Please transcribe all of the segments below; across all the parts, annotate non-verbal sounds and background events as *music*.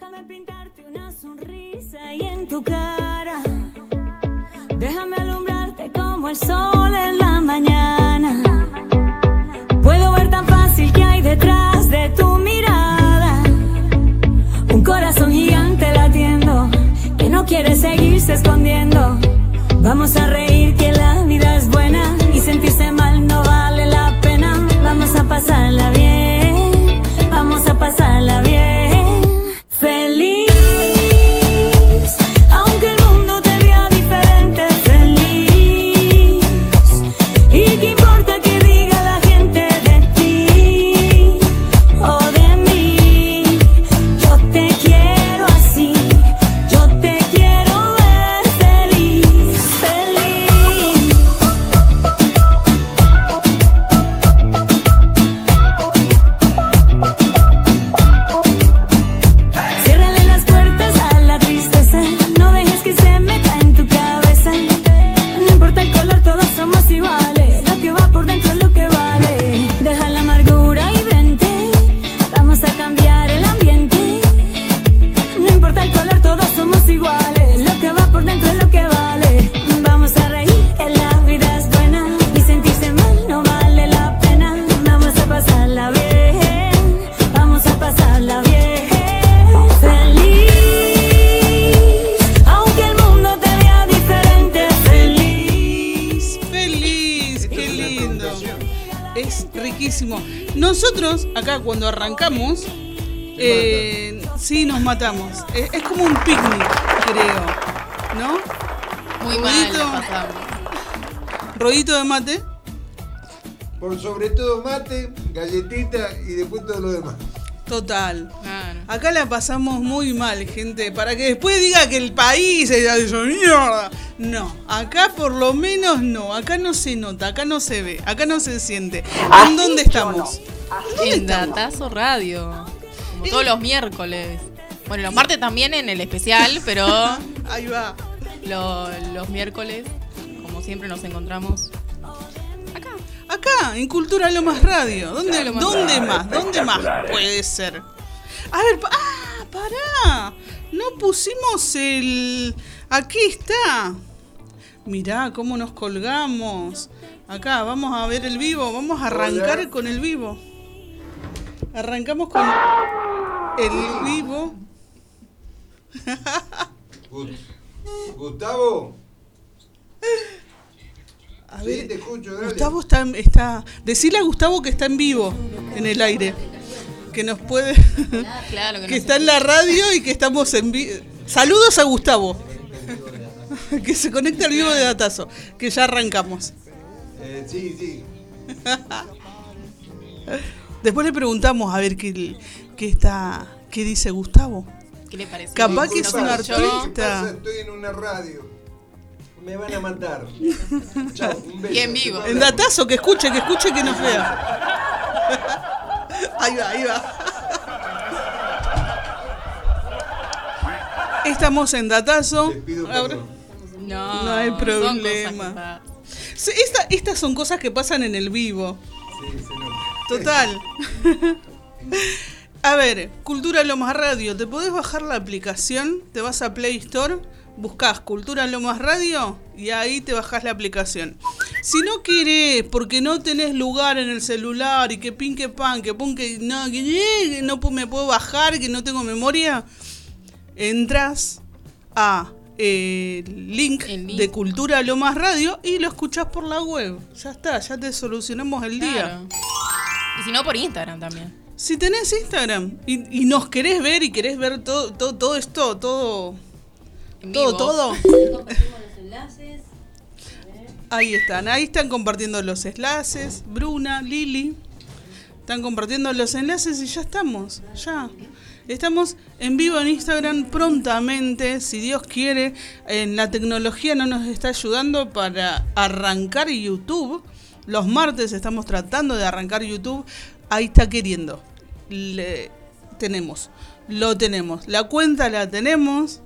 Déjame pintarte una sonrisa y en tu cara. Déjame alumbrarte como el sol en la mañana. Puedo ver tan fácil que hay detrás de tu mirada. Un corazón gigante latiendo que no quiere seguirse escondiendo. Vamos a reír de mate. Por sobre todo mate, galletita y después todo lo demás. Total. Claro. Acá la pasamos muy mal, gente. Para que después diga que el país es de mierda. No, acá por lo menos no. Acá no se nota, acá no se ve, acá no se siente. ¿En dónde estamos? ¿Dónde En? Datazo Radio. Como todos los miércoles. Bueno, los martes también en el especial, pero *laughs* Ahí va. lo- los miércoles, como siempre, nos encontramos en Cultura Lomas Radio. ¿Dónde, Cultura Lomas ¿dónde Radio. más? ¿Dónde más puede ser? A ver, ah, pará. No pusimos el... Aquí está. Mirá cómo nos colgamos. Acá, vamos a ver el vivo. Vamos a arrancar Hola. con el vivo. Arrancamos con el vivo. Gu- Gustavo, A sí, ver, te escucho, dale. Gustavo está, está... Decirle a Gustavo que está en vivo, en el aire. Que nos puede... Claro que, *laughs* que no está en la radio y que estamos en vivo. Saludos a Gustavo. *laughs* que se conecta al vivo de Datazo. Que ya arrancamos. Eh, sí, sí. *laughs* Después le preguntamos a ver qué, qué está. qué dice Gustavo. ¿Qué le parece? Capaz que es un artista. Estoy en una radio. Me van a matar. *laughs* Chao, un beso. Y en vivo. En Datazo, que escuche, que escuche, que nos vea. *laughs* ahí va, ahí va. Estamos en Datazo. Te pido. No, No hay problema. Sí, esta- estas son cosas que pasan en el vivo. Sí, se nota. Total. *laughs* A ver, Cultura Lomas Radio, ¿te podés bajar la aplicación? Te vas a Play Store, buscas Cultura Lomas Radio y ahí te bajás la aplicación. Si no querés, porque no tenés lugar en el celular y que pin que pan, que pon que no, que, no me puedo bajar, que no tengo memoria, entras a eh, link, El link. de Cultura Lomas Radio y lo escuchás por la web. Ya está, ya te solucionamos el día. Y si no, por Instagram también. Si tenés Instagram y, y nos querés ver y querés ver todo, todo, todo esto, todo, En todo, vivo. todo. Ahí están, ahí están compartiendo los enlaces. Bruna, Lili, están compartiendo los enlaces y ya estamos, ya. Estamos en vivo en Instagram prontamente, si Dios quiere. En la tecnología no nos está ayudando para arrancar YouTube. Los martes estamos tratando de arrancar YouTube. Ahí está queriendo. Le, tenemos, lo tenemos. La cuenta la tenemos.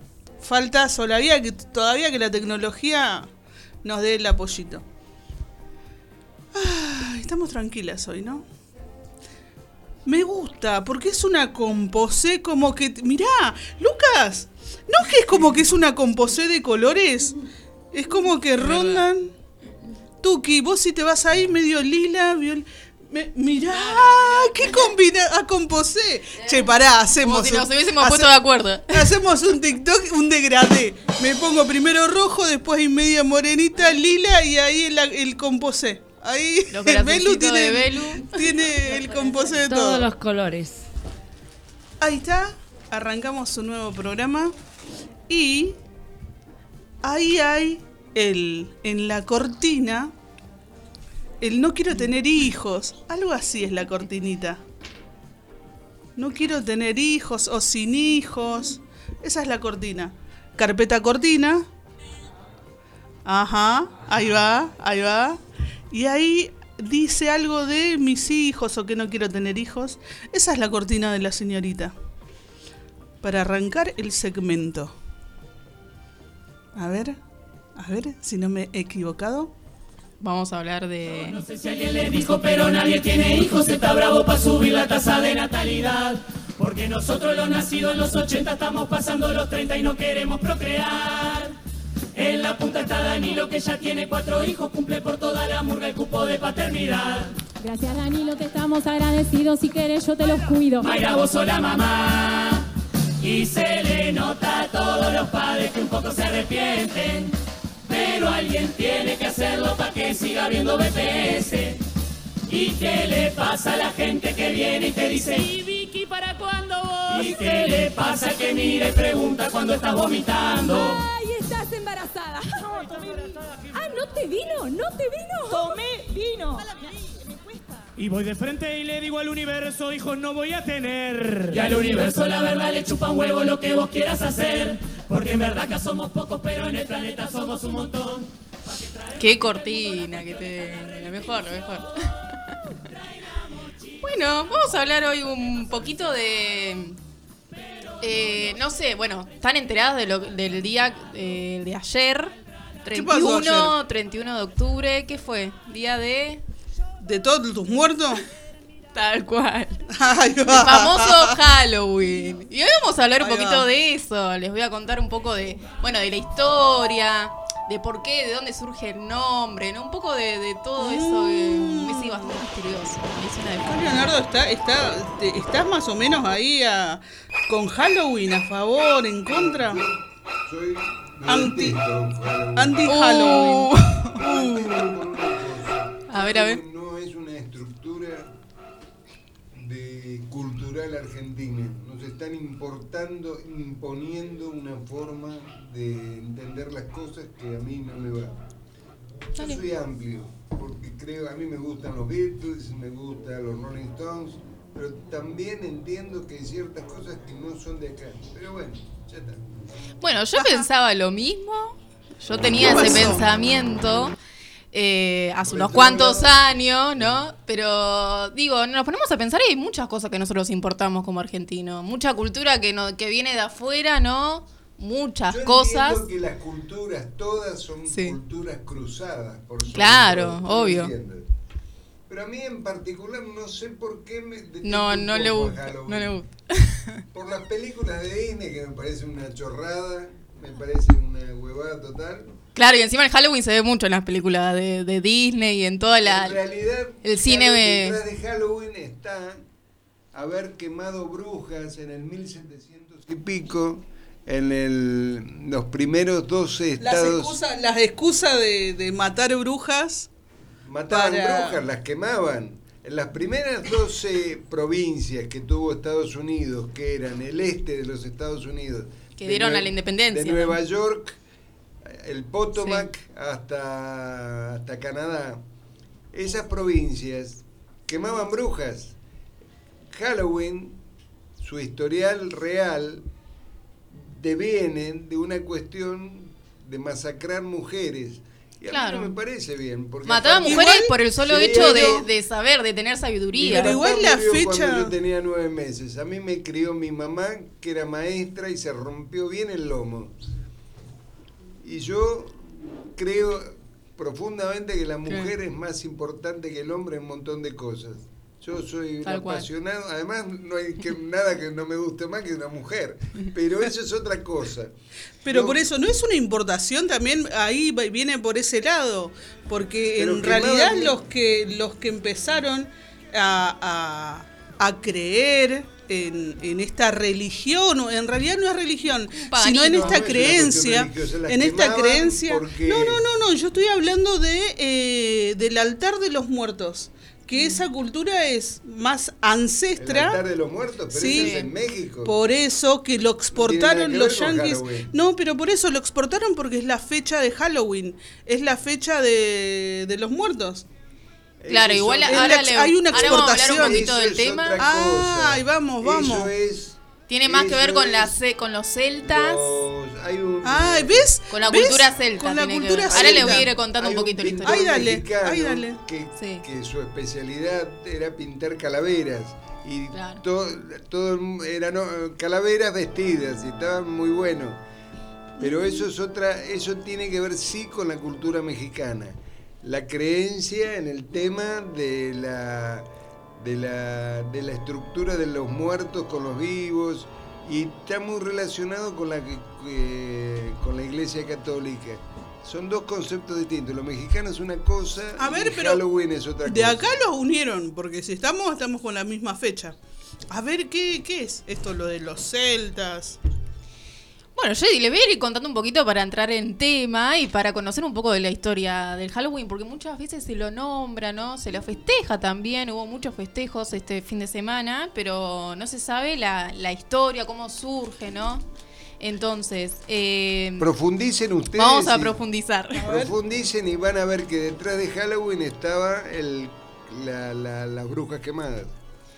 Falta todavía que, todavía que la tecnología nos dé el apoyito. Estamos tranquilas hoy, ¿no? me gusta, porque es una composé como que... Mirá, Lucas, ¿no que es como que es una composé de colores? Es como que rondan... Tuki, vos si te vas ahí medio lila, viol... me- mirá, qué combina a composé. Che, pará, hacemos... Como si nos un- hubiésemos hace- puesto de acuerdo. Hacemos un TikTok, un degradé. Me pongo primero rojo, después y media morenita, lila y ahí el, el composé. Ahí Los el Belu tiene, de Belu. tiene el composé de todo. Todos los colores. Ahí está, arrancamos un nuevo programa y ahí hay el, en la cortina, el no quiero tener hijos, algo así es la cortinita. No quiero tener hijos o sin hijos, esa es la cortina. Carpeta cortina. Ajá, ahí va, ahí va. Y ahí dice algo de mis hijos o que no quiero tener hijos. Esa es la cortina de la señorita. Para arrancar el segmento. A ver, a ver si no me he equivocado. Vamos a hablar de. No sé si alguien le dijo, pero nadie tiene hijos. Está bravo para subir la tasa de natalidad. Porque nosotros los nacidos en los 80 estamos pasando los 30 y no queremos procrear. En la punta está Danilo que ya tiene cuatro hijos, cumple por toda la murga el cupo de paternidad. Gracias Danilo que estamos agradecidos, si querés yo te los cuido. Mayra, vos sos la mamá. Y se le nota a todos los padres que un poco se arrepienten. Pero alguien tiene que hacerlo para que siga habiendo BPS. ¿Y qué le pasa a la gente que viene y te dice, ¿y Vicky para cuándo vos? ¿Y qué le pasa que mira y pregunta cuando estás vomitando? ¡Ay, estás embarazada! ¡Ah, no te vino! ¡No te vino! ¡Tomé vino! Y voy de frente y le digo al universo, hijos no voy a tener. Y al universo la verdad le chupa un huevo lo que vos quieras hacer. Porque en verdad acá somos pocos, pero en el planeta somos un montón. Qué cortina que te. Lo mejor, lo mejor. *laughs* bueno, vamos a hablar hoy un poquito de. eh, no sé, bueno, ¿están enteradas de lo, del día eh, de ayer? ¿Qué pasó 31, ayer? 31 de octubre, ¿qué fue? Día de. ¿De todos tus muertos? Tal cual. El famoso Halloween. Y hoy vamos a hablar un poquito va. de eso. Les voy a contar un poco de, bueno, de la historia, de por qué, de dónde surge el nombre, ¿no? Un poco de, de todo eso que me sigue bastante misterioso. Me Leonardo está, está, te- estás más o menos ahí a- con Halloween a favor, en contra. Soy Anti- Halloween. Anti Uh. Halloween. *laughs* Cosa. A ver, a ver. Cultural argentina. Nos están importando, imponiendo una forma de entender las cosas que a mí no me va. Yo soy amplio, porque creo, a mí me gustan los Beatles, me gustan los Rolling Stones, pero también entiendo que hay ciertas cosas que no son de acá. Pero bueno, ya está. Bueno, yo pensaba lo mismo. Yo tenía ¿Qué ese pensamiento eh, hace unos cuantos años, ¿no? Pero digo, nos ponemos a pensar y hay muchas cosas que nosotros importamos como argentinos. Mucha cultura que, no, que viene de afuera, ¿no? Muchas Yo cosas. que las culturas todas son Sí. culturas cruzadas. Por sobre Claro, obvio. Pero a mí en particular no sé por qué me No, no le gusta. No le gusta. Por las películas de Disney que me parece una chorrada, me parece una huevada total. Claro, y encima el Halloween se ve mucho en las películas de, de Disney y en toda la... en realidad, el cine detrás de Halloween está haber quemado brujas en el 1700 y pico, en el, los primeros 12 Las estados. excusas, las excusas de, de matar brujas. Mataban para- brujas, las quemaban. En las primeras 12 provincias que tuvo Estados Unidos, que eran el este de los Estados Unidos, Que de dieron a la independencia, De ¿no? Nueva York, el Potomac hasta, hasta Canadá. Esas provincias quemaban brujas. Halloween, su historial real, devienen de una cuestión de masacrar mujeres. Y a Claro. mí no me parece bien. Porque Mataba mujeres Igual- por el solo Sí, hecho de, de saber, de tener sabiduría. Pero igual la fecha- Cuando yo tenía nueve meses. A mí me crió mi mamá, que era maestra, y se rompió bien el lomo. Y yo creo profundamente que la mujer es más importante que el hombre en un montón de cosas. Yo soy un apasionado, además no hay que, nada que no me guste más que una mujer, pero eso es otra cosa. Pero No, por eso, ¿no es una importación también? Ahí viene por ese lado. Porque en realidad los que, los que empezaron a, a- a creer en, en esta religión, o en realidad no es religión, sino en esta No creencia, en esta creencia... porque- No, no, no, no, yo estoy hablando de eh, del altar de los muertos. Que esa cultura es más El ancestra. altar de los muertos, pero Sí. es en México. Por eso que lo exportaron los. Halloween. No, pero por eso lo exportaron porque es la fecha de Halloween. Es la fecha de, de los muertos. Claro, Eso igual ahora, la- le, hay una ahora vamos a hablar un exportación. poquito eso del tema. Ah, ahí vamos, vamos. Es, Tiene más que ver con, ce- con los celtas. los- hay un, Ay, ¿ves? Con la ¿Ves? cultura celta. Con la cultura ver. Ahora le voy celta. a ir contando un poquito la historia. Ay, dale, mexicano ay, dale. Que, Sí. que su especialidad era pintar calaveras. Y Claro. todo, todo eran calaveras vestidas y estaban muy buenos. Pero eso es otra, eso tiene que ver sí con la cultura mexicana. La creencia en el tema de la, de la, de la estructura de los muertos con los vivos y está muy relacionado con la, con la iglesia católica. Son dos conceptos distintos. Lo mexicano es una cosa A ver, y pero Halloween es otra De cosa. acá los unieron, porque si estamos, estamos con la misma fecha. A ver, ¿qué, qué es esto, lo de los celtas? Bueno, yo le voy a ir contando un poquito para entrar en tema y para conocer un poco de la historia del Halloween, porque muchas veces se lo nombra, ¿no? Se lo festeja también, hubo muchos festejos este fin de semana, pero no se sabe la, la historia, cómo surge, ¿no? Entonces, eh, Profundicen ustedes. vamos a y- profundizar. Profundicen y van a ver que detrás de Halloween estaba el, la, la- las brujas quemadas.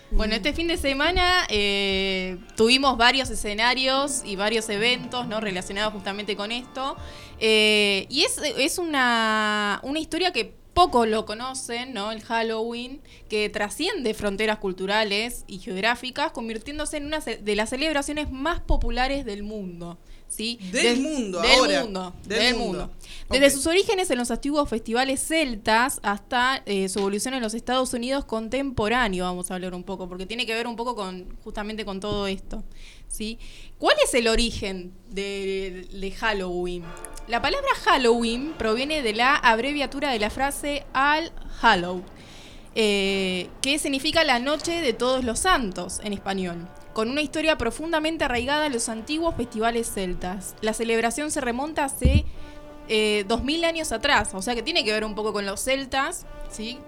Bueno, este fin de semana eh, tuvimos varios escenarios y varios eventos ¿no? relacionados justamente con esto. Eh, y es, es una, una historia que pocos lo conocen, ¿no? El Halloween, que trasciende fronteras culturales y geográficas, convirtiéndose en una de las celebraciones más populares del mundo. ¿Sí? Del mundo, del ahora. Mundo, Del del, mundo. mundo. Desde sus orígenes en los antiguos festivales celtas hasta eh, su evolución en los Estados Unidos contemporáneo, vamos a hablar un poco, porque tiene que ver un poco con justamente con todo esto. ¿sí? ¿Cuál es el origen de, de Halloween? La palabra Halloween proviene de la abreviatura de la frase All Hallow, eh, que significa la noche de todos los santos en español, con una historia profundamente arraigada a los antiguos festivales celtas. La celebración se remonta hace eh, 2000 años atrás, o sea que tiene que ver un poco con los celtas, ¿sí?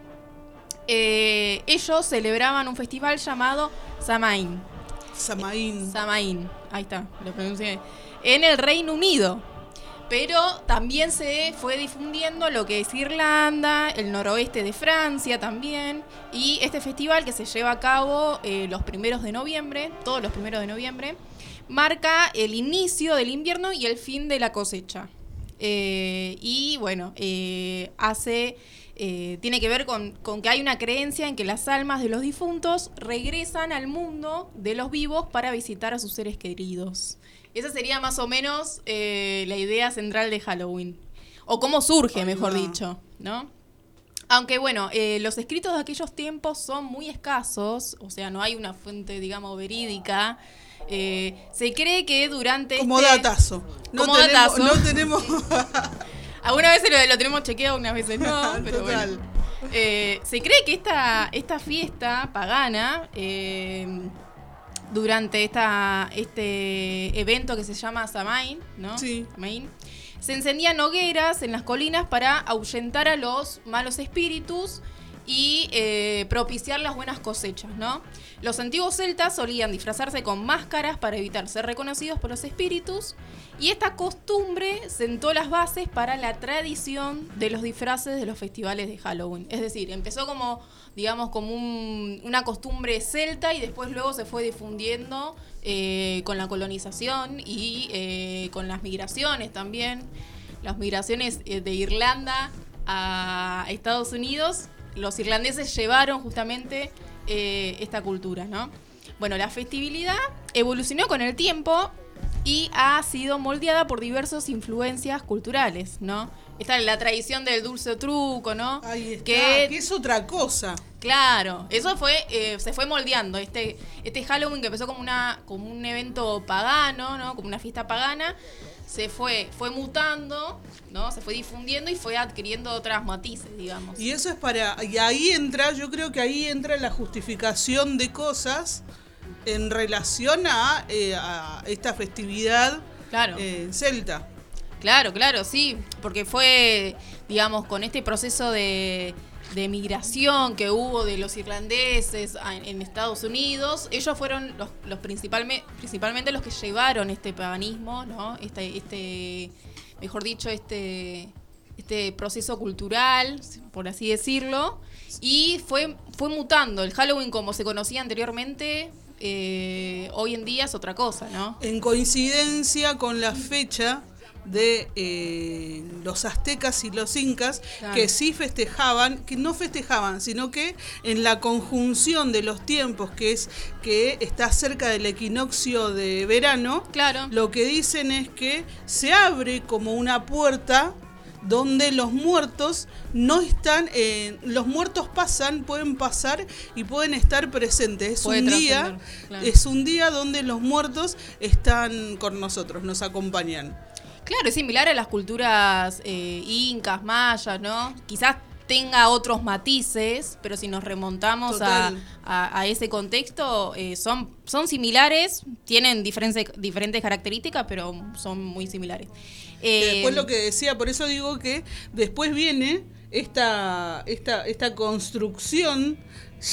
Eh, ellos celebraban un festival llamado Samaín. Samaín. Samaín, ahí está, lo pronuncié. En el Reino Unido. Pero también se fue difundiendo lo que es Irlanda, el noroeste de Francia también. Y este festival que se lleva a cabo eh, los primeros de noviembre, todos los primeros de noviembre, marca el inicio del invierno y el fin de la cosecha. Eh, y bueno, eh, hace. tiene que ver con que hay una creencia en que las almas de los difuntos regresan al mundo de los vivos para visitar a sus seres queridos. Esa sería más o menos eh, la idea central de Halloween. O cómo surge, mejor dicho, ¿no? Aunque bueno, eh, los escritos de aquellos tiempos son muy escasos, o sea, no hay una fuente, digamos, verídica. Eh, se cree que durante Como este- datazo. No Como tenemos, datazo. No tenemos. *laughs* Algunas veces lo, lo tenemos chequeado, unas veces no, *laughs* pero Total. bueno. Eh, se cree que esta, esta fiesta pagana, durante esta, este evento que se llama Samain, ¿no? Sí. Samain, se encendían hogueras en las colinas para ahuyentar a los malos espíritus y eh, propiciar las buenas cosechas, ¿no? Los antiguos celtas solían disfrazarse con máscaras para evitar ser reconocidos por los espíritus y esta costumbre sentó las bases para la tradición de los disfraces de los festivales de Halloween. Es decir, empezó como, digamos, como un- una costumbre celta y después luego se fue difundiendo eh, con la colonización y eh, con las migraciones también. Las migraciones eh, de Irlanda a Estados Unidos, los irlandeses llevaron justamente esta cultura, ¿no? Bueno, la festividad evolucionó con el tiempo y ha sido moldeada por diversas influencias culturales, ¿no? Está la tradición del dulce truco, ¿no? Ahí está. Que Que es otra cosa. Claro, eso fue, eh, se fue moldeando. Este, este Halloween que empezó como una, como un evento pagano, ¿no? Como una fiesta pagana, se fue, fue mutando, ¿no? Se fue difundiendo y fue adquiriendo otras matices, digamos. Y eso es para. Y ahí entra, yo creo que ahí entra la justificación de cosas en relación a, eh, a esta festividad Claro. eh, celta. Claro, claro, sí, porque fue, digamos, con este proceso de, de migración que hubo de los irlandeses en Estados Unidos, ellos fueron los, los principalme- principalmente los que llevaron este paganismo, ¿no? Este, este, mejor dicho, este, este proceso cultural, por así decirlo, y fue, fue mutando. El Halloween como se conocía anteriormente, eh, hoy en día es otra cosa, ¿no? En coincidencia con la fecha de eh, los aztecas y los incas Claro. que sí festejaban, que no festejaban, sino que en la conjunción de los tiempos, que es que está cerca del equinoccio de verano, Claro. lo que dicen es que se abre como una puerta donde los muertos no están, eh, los muertos pasan, pueden pasar y pueden estar presentes. Es Puede un día, claro. es un día donde los muertos están con nosotros, nos acompañan. Claro, es similar a las culturas eh, incas, mayas, ¿no? Quizás tenga otros matices, pero si nos remontamos a, Total. a- a ese contexto, eh, son, son similares, tienen diferentes, diferentes características, pero son muy similares. Eh, después lo que decía, por eso digo que después viene esta, esta, esta construcción,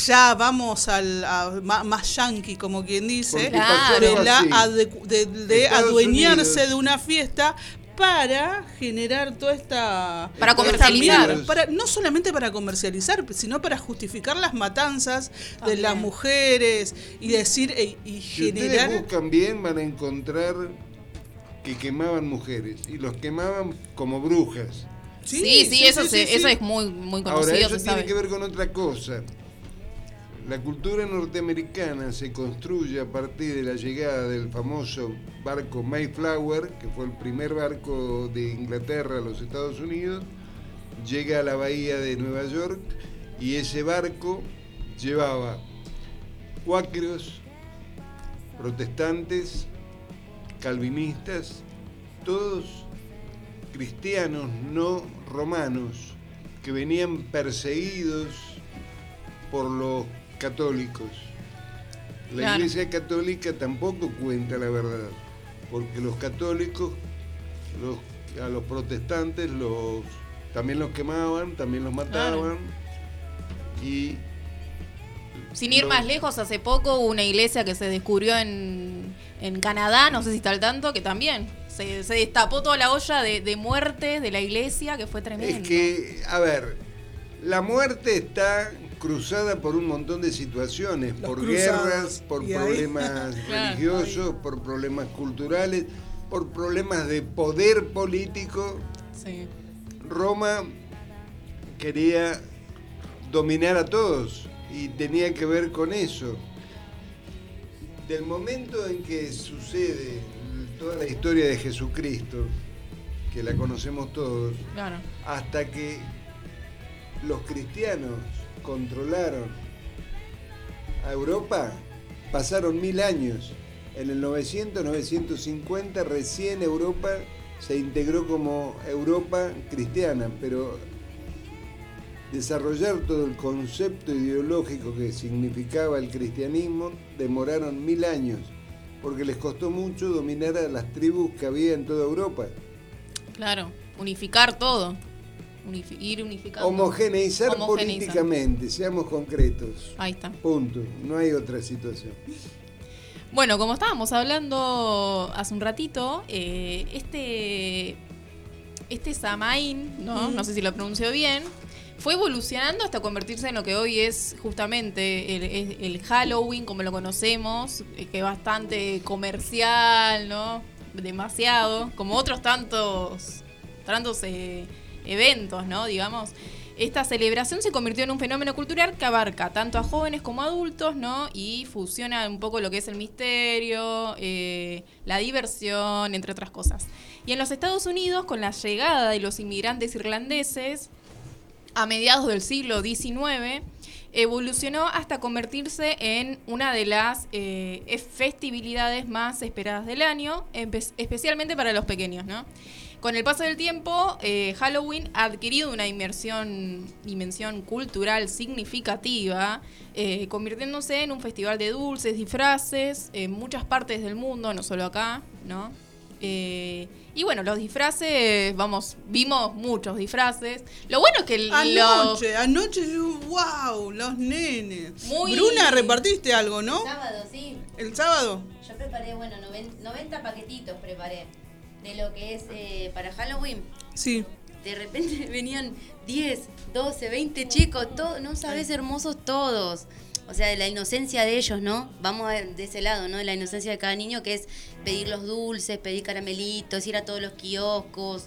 ya vamos al a- más yankee, como quien dice, Claro. de, la de, adueñarse Unidos. de una fiesta para generar toda esta Para esta comercializar. mierda. para no solamente para comercializar sino para justificar las matanzas de También. las mujeres y decir e- y Si ustedes generar buscan bien, van a encontrar que quemaban mujeres y los quemaban como brujas. Sí, sí, eso, sí, se- sí, eso sí. es muy, muy Ahora, conocido, eso se tiene sabe. que ver con otra cosa. La cultura norteamericana se construye a partir de la llegada del famoso barco Mayflower, que fue el primer barco de Inglaterra a los Estados Unidos, llega a la bahía de Nueva York y ese barco llevaba cuáqueros, protestantes, calvinistas, todos cristianos no romanos que venían perseguidos por los católicos. La Claro. Iglesia Católica tampoco cuenta la verdad, porque los católicos, los- a los protestantes los también los quemaban, también los mataban y Sin ir más lejos, hace poco hubo una iglesia que se descubrió en, en Canadá, no sé si está al tanto, que también se, se destapó toda la olla de, de muertes de la iglesia, que fue tremendo. Es que, a ver, la muerte está cruzada por un montón de situaciones, Los por cruzados. guerras, por problemas *laughs* Claro, religiosos, por problemas culturales, por problemas de poder político. Sí. Roma quería dominar a todos y tenía que ver con eso. Del momento en que sucede toda la historia de Jesucristo, que la conocemos todos, Claro. hasta que los cristianos controlaron a Europa, pasaron mil años. En el 900, 950 recién Europa se integró como Europa cristiana, pero desarrollar todo el concepto ideológico que significaba el cristianismo demoraron mil años, porque les costó mucho dominar a las tribus que había en toda Europa. Claro, unificar todo. Unifi- ir unificando. Homogeneizar Homogeneizar. políticamente, seamos concretos. Ahí está. Punto. No hay otra situación. Bueno, como estábamos hablando hace un ratito, eh, este, este Samaín, ¿no? no sé si lo pronuncio bien, fue evolucionando hasta convertirse en lo que hoy es justamente el, Halloween, como lo conocemos, eh, que es bastante comercial, ¿no? Demasiado, como otros tantos, tantos eh, eventos, ¿no? Digamos. Esta celebración se convirtió en un fenómeno cultural que abarca tanto a jóvenes como adultos, ¿no? Y fusiona un poco lo que es el misterio, eh, la diversión, entre otras cosas. Y en los Estados Unidos, con la llegada de los inmigrantes irlandeses, a mediados del siglo XIX, evolucionó hasta convertirse en una de las eh, festividades más esperadas del año, especialmente para los pequeños, ¿no? Con el paso del tiempo, eh, Halloween ha adquirido una dimensión cultural significativa, eh, convirtiéndose en un festival de dulces, disfraces, en muchas partes del mundo, no solo acá, ¿no? Y bueno, los disfraces, vamos, vimos muchos disfraces. Lo bueno es que el- lo- Anoche, anoche, yo, wow, los nenes. Muy- Bruna, repartiste algo, ¿no? Sábado, sí. El sábado. Yo preparé, bueno, noven- 90 paquetitos preparé de lo que es eh, para Halloween. Sí. De repente *laughs* venían 10, 12, 20 chicos, todo, no sabes, hermosos todos. O sea, de la inocencia de ellos, ¿no? Vamos a ver de ese lado, ¿no? De la inocencia de cada niño, que es pedir los dulces, pedir caramelitos, ir a todos los kioscos.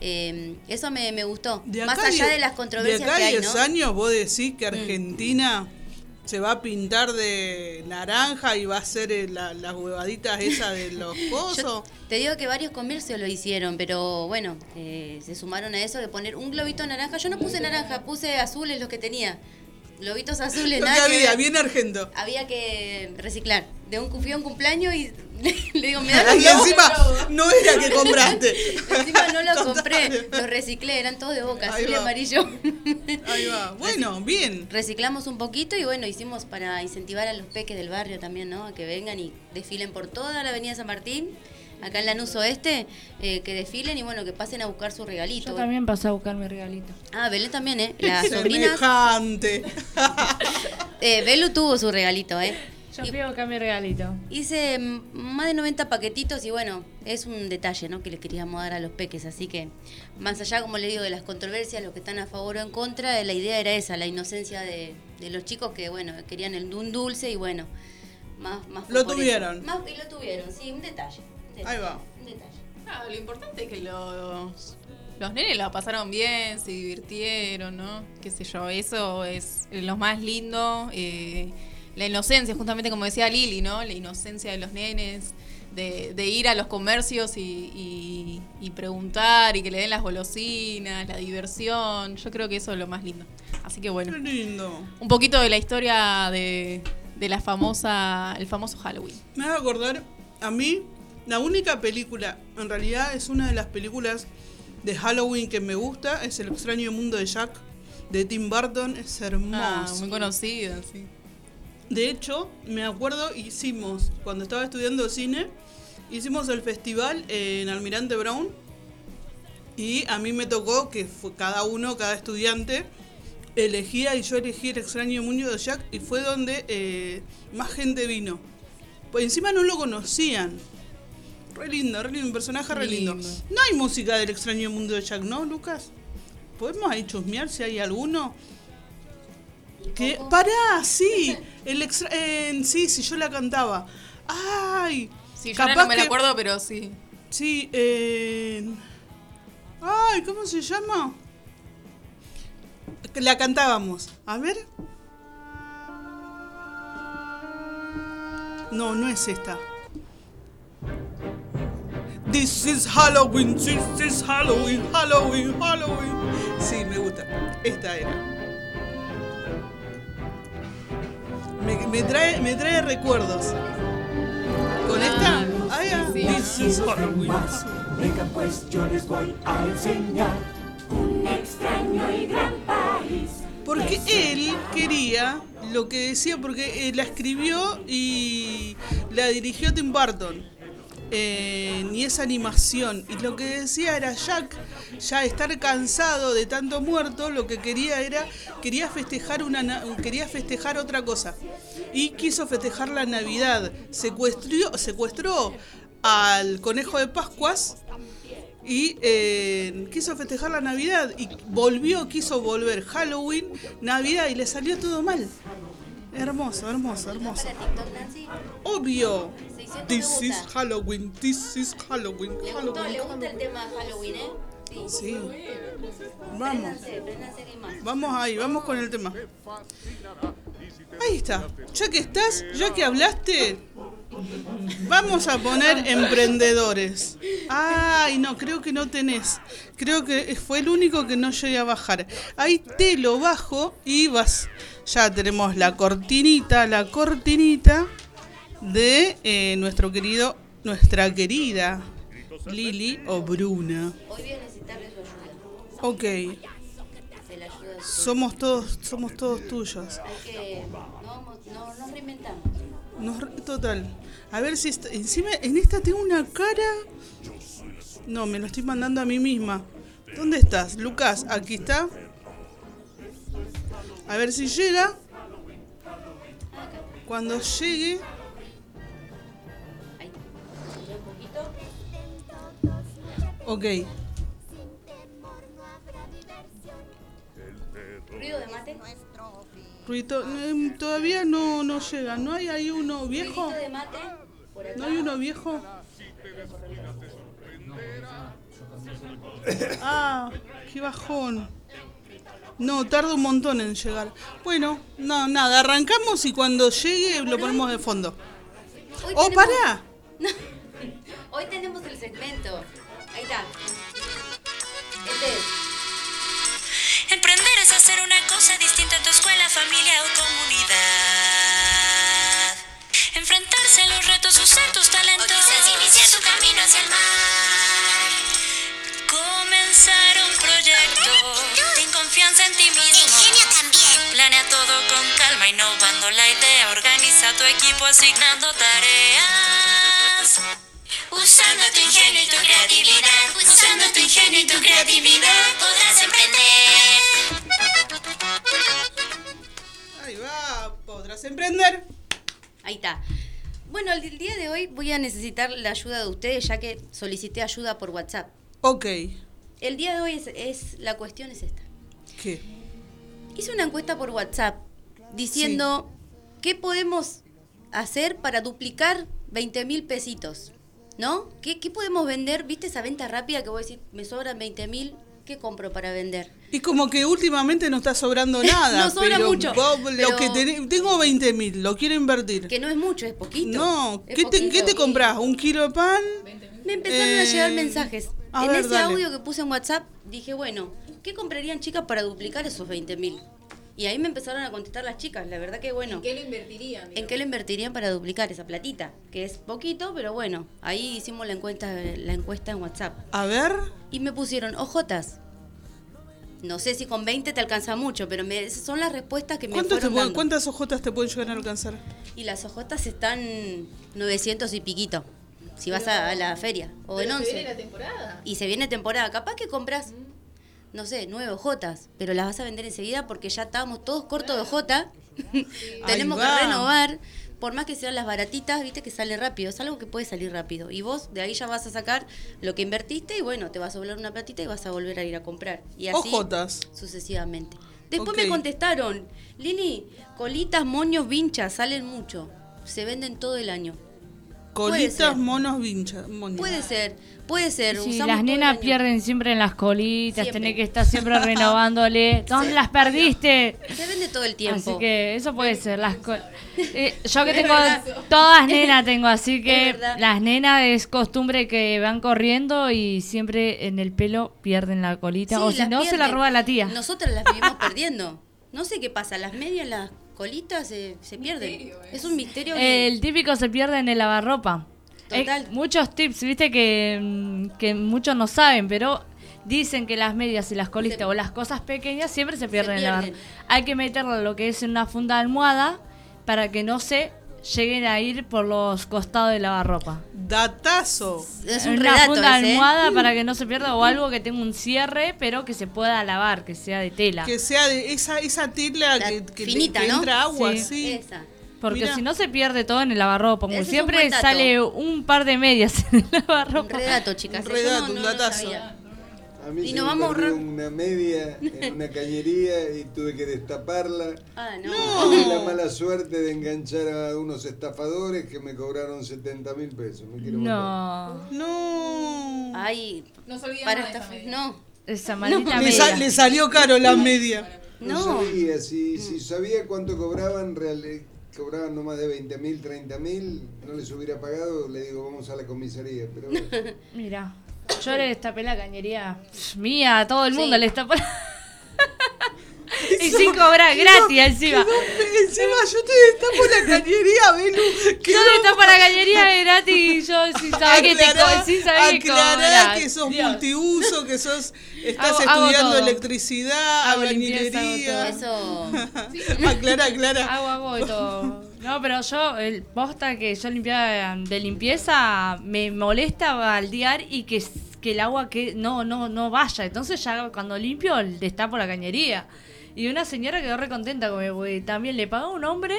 Eh, eso me, me gustó. Más allá de las controversias De acá que a hay, 10 ¿no? años vos decís que Argentina se va a pintar de naranja y va a hacer eh, la- las huevaditas esas de los *laughs* cosos. te digo que varios comercios lo hicieron, pero bueno, eh, se sumaron a eso de poner un globito naranja. Yo no puse naranja, puse azules los que tenía. Globitos azules, Lo *laughs* nada que había, ver. bien argento. Había que reciclar. De un fui a un cumpleaños y *laughs* le digo, me da *laughs* Y encima no era que compraste. Encima no Total. compré, los reciclé, eran todos de boca, Ahí azul y va. amarillo. Ahí va. Bueno, bien. Reciclamos un poquito y bueno, hicimos para incentivar a los peques del barrio también, ¿no? A que vengan y desfilen por toda la avenida San Martín, acá en Lanús Oeste, eh, que desfilen y bueno, que pasen a buscar su regalito. Yo también pasé a buscar mi regalito. Ah, Belén también, ¿eh? *laughs* Sobrinas. Semejante. *laughs* Eh, Belu tuvo su regalito, ¿eh? Yo fui a buscar mi regalito. hice mm, más de 90 paquetitos y bueno, es un detalle, ¿no? Que le queríamos dar a los peques. Así que, más allá, como le digo, de las controversias, los que están a favor o en contra, la idea era esa, la inocencia de, de los chicos que, bueno, querían el un dulce y bueno, más, más Lo tuvieron. Más, y lo tuvieron, sí, un detalle. Detalle, Ahí va. Un detalle. Ah, lo importante es que los, los nenes la pasaron bien, se divirtieron, ¿no? Qué sé yo, eso es lo más lindo. eh, la inocencia, justamente como decía Lili, ¿no? La inocencia de los nenes, de, de ir a los comercios y, y- y preguntar y que le den las golosinas, la diversión. Yo creo que eso es lo más lindo. Así que Qué bueno, lindo. un poquito de la historia de, de la famosa, el famoso Halloween. Me va a acordar, a mí, la única película, en realidad es una de las películas de Halloween que me gusta, es El extraño mundo de Jack, de Tim Burton, es hermoso. Ah, muy conocida, sí. De hecho, me acuerdo, hicimos, cuando estaba estudiando cine, hicimos el festival en Almirante Brown y a mí me tocó que fue cada uno, cada estudiante, elegía y yo elegí el extraño mundo de Jack y fue donde eh, más gente vino. Pues encima no lo conocían. Re lindo, re lindo, un personaje re lindo. Lindo. No hay música del extraño mundo de Jack, ¿no, Lucas? ¿Podemos ahí chusmear si hay alguno? ¿Qué? Pará, sí. *laughs* El extra eh, sí, sí, yo la cantaba. Ay. Sí, yo ahora no me la acuerdo, pero sí. Sí, eh, Ay, ¿cómo se llama? Que La cantábamos. A ver. No, no es esta. This is Halloween, this is Halloween, Halloween, Halloween. Sí, me gusta. Esta era. Me, me trae, me trae recuerdos. ¿Con esta? Ah, ya. sí. This is Halloween. Pues, yo les voy a enseñar un extraño y gran país. Porque él quería lo que decía, porque eh, la escribió y la dirigió Tim Burton. Eh, y esa animación. Y lo que decía era Jack, ya estar cansado de tanto muerto, lo que quería era, quería festejar una na- quería festejar otra cosa. Y quiso festejar la Navidad. Secuestró, secuestró al conejo de Pascuas y eh, quiso festejar la Navidad y volvió, quiso volver Halloween, Navidad y le salió todo mal. Hermoso, hermoso, hermoso. Obvio. 600 This is. Halloween, this is Halloween, ¿Le gustó, Halloween. le gusta el tema de Halloween, eh? Sí. Sí. Vamos, vamos ahí, vamos con el tema. Ahí está. Ya que estás, ya que hablaste, vamos a poner emprendedores. Ay, no, creo que no tenés. Creo que fue el único que no llegué a bajar. Ahí te lo bajo y vas. Ya tenemos la cortinita, la cortinita de eh, nuestro querido, nuestra querida Lili o Bruna. Hoy voy a necesitarle su ayuda. Ok, De la ayuda de su- somos todos, somos todos tuyos. Hay que. No, nos reinventamos. Nos total. A ver si está- encima en esta tengo una cara. No, me lo estoy mandando a mí misma. ¿Dónde estás, Lucas? Aquí está. A ver si llega. Cuando llegue, ok. Ruido de mate. Ruito, em, todavía no, no llega. ¿No hay ahí uno viejo? Ruidito de mate. Por acá. ¿No hay uno viejo? Ah, qué bajón. No, tarda un montón en llegar. Bueno, no, nada, arrancamos y cuando llegue lo ponemos de fondo. Hoy ¡Oh, tenemos- pará! *laughs* Hoy tenemos el segmento. Ahí está. Este es. Emprender es hacer una cosa distinta en tu escuela, familia o comunidad. Enfrentarse a los retos, usar tus talentos. O quizás iniciar tu camino hacia el mar. Comenzar un proyecto. Ten confianza en ti mismo. Ingenio también. Planea todo con calma, innovando la idea. Organiza tu equipo asignando tareas. Usando tu ingenio y tu creatividad. Usando tu ingenio y tu creatividad. Podrás emprender. Ahí va, podrás emprender. Ahí está. Bueno, el día de hoy voy a necesitar la ayuda de ustedes ya que solicité ayuda por WhatsApp. Ok, El día de hoy es, es- la cuestión es esta. ¿qué? Hice una encuesta por WhatsApp diciendo qué podemos hacer para duplicar 20 mil pesitos, ¿no? ¿Qué, qué podemos vender? ¿Viste esa venta rápida que voy a decir, me sobran 20 mil? ¿Qué compro para vender? Y como que últimamente no está sobrando *laughs* nada. No sobra pero mucho, vos lo que tenés- tengo 20 mil, lo quiero invertir. Que no es mucho, es poquito. No, Es ¿qué te, ¿qué poquito. te compras? ¿Un kilo de pan? Me empezaron a llegar Eh, mensajes. a en ver, ese dale. audio que puse en WhatsApp dije, bueno, ¿qué comprarían chicas para duplicar esos 20 mil? Y ahí me empezaron a contestar las chicas. La verdad que bueno. ¿En qué lo invertirían? ¿En qué lo invertirían para duplicar esa platita? Que es poquito, pero bueno, ahí hicimos la encuesta, la encuesta en WhatsApp. A ver, Y me pusieron, ojotas. No sé si con 20 te alcanza mucho, pero me- esas son las respuestas que me ¿cuántas, te fueron puede- dando. ¿cuántas hojotas te pueden llegar a alcanzar? Y las ojotas están 900 y piquito. Si vas a, la feria. O en Pero se 11. viene la temporada. Y se viene temporada. Capaz que compras, no sé, nueve hojotas, pero las vas a vender enseguida porque ya estábamos todos cortos de hojota. *laughs* Tenemos que va. renovar. Por más que sean las baratitas, viste que sale rápido. Es algo que puede salir rápido. Y vos de ahí ya vas a sacar lo que invertiste y bueno, te vas a volver una platita y vas a volver a ir a comprar. Y así sucesivamente. Después me contestaron, Lili, colitas, moños, vinchas, salen mucho. Se venden todo el año. Colitas, monos, vinchas. Puede ser, puede ser. Sí, las nenas pierden siempre en las colitas, Siempre. tenés que estar siempre *laughs* renovándole. ¿Dónde las perdiste? Se vende todo el tiempo. Así que eso puede ser. Las Eh, yo que Es tengo verdad. todas nenas tengo, así que las nenas es costumbre que van corriendo y siempre en el pelo pierden la colita. Sí, o si no, se la roba la tía. Nosotras las vivimos perdiendo. No sé qué pasa, las medias, las colitas se, se pierden. Es un misterio. que- El típico se pierde en el lavarropa. Total. Eh, muchos tips, viste, que, mm, que muchos no saben, pero dicen que las medias y las colitas Se- o las cosas pequeñas siempre se pierden en el pierden. lavarropa. Hay que meterlo lo que es en una funda de almohada para que no se lleguen a ir por los costados del lavarropa. Datazo. es un una relato funda de ese, ¿eh? almohada para que no se pierda o algo que tenga un cierre, pero que se pueda lavar, que sea de tela. Que sea de esa, esa tela La que, que- finita, que ¿no? entra agua, Sí. sí. Esa. Porque si no se pierde todo en el lavarropa. Como un siempre sale un par de medias en el Un lavarropa. redato, chicas. Un ¿eh? Redato, no- un datazo. A mí Y se nos me vamos a ahorrar- una media en *laughs* una cañería y tuve que destaparla. Ah, no. Tuve la mala suerte de enganchar a unos estafadores que me cobraron 70 mil pesos. Me quiero matar. No, No. Ay, No se para de esta media. No, esa maldita media. sa- le salió caro la media. No, No. sabía, si, si sabía cuánto cobraban, real- cobraban no más de 20 mil, 30 mil, no les hubiera pagado, le digo, vamos a la comisaría. Pero *laughs* bueno. Mira, yo le destapé la cañería mía, a todo el mundo Sí. le destapé. *laughs* y sin cobrar, gratis encima. Quedó- Encima yo te destapo la cañería, Belu. Yo le destapo la cañería gratis y yo sin saber que te sin saber que que sos Dios. multiuso, que sos estás Hago- estudiando electricidad, Hago albañilería. *laughs* Eso. aclara, aclara. Hago, hago de todo. No, pero yo, el posta que yo limpiaba de limpieza, me molesta baldear y que, que el agua que no, no, no vaya. Entonces ya cuando limpio, destapo la cañería. Y una señora quedó recontenta conmigo, también le pagaba un hombre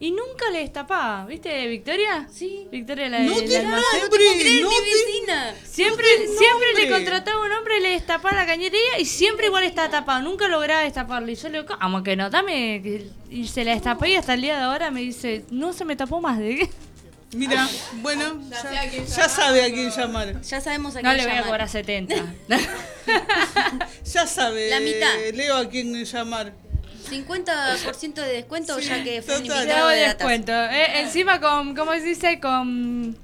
y nunca le destapaba. ¿Viste, Victoria? Sí. Victoria la, No la te almacén. No mi te- vecina. Siempre, No tiene siempre le nombre. contrataba un hombre, le destapaba la cañería y siempre igual estaba tapado. Nunca lograba destaparlo. Y yo le digo, ¿cómo que no? Dame. que-". Y se la destapé y hasta el día de ahora me dice, no se me tapó más de qué. Mira, *laughs* bueno, Ya ya, sé a quién ya llamar. sabe a quién llamar. Ya sabemos a No quién le voy a llamar. cobrar 70. *laughs* *laughs* Ya sabe, La mitad. Leo, a quién llamar. 50% de descuento ya que fue un total. Invitado de descuento. Eh, encima con, ¿cómo se dice? Con,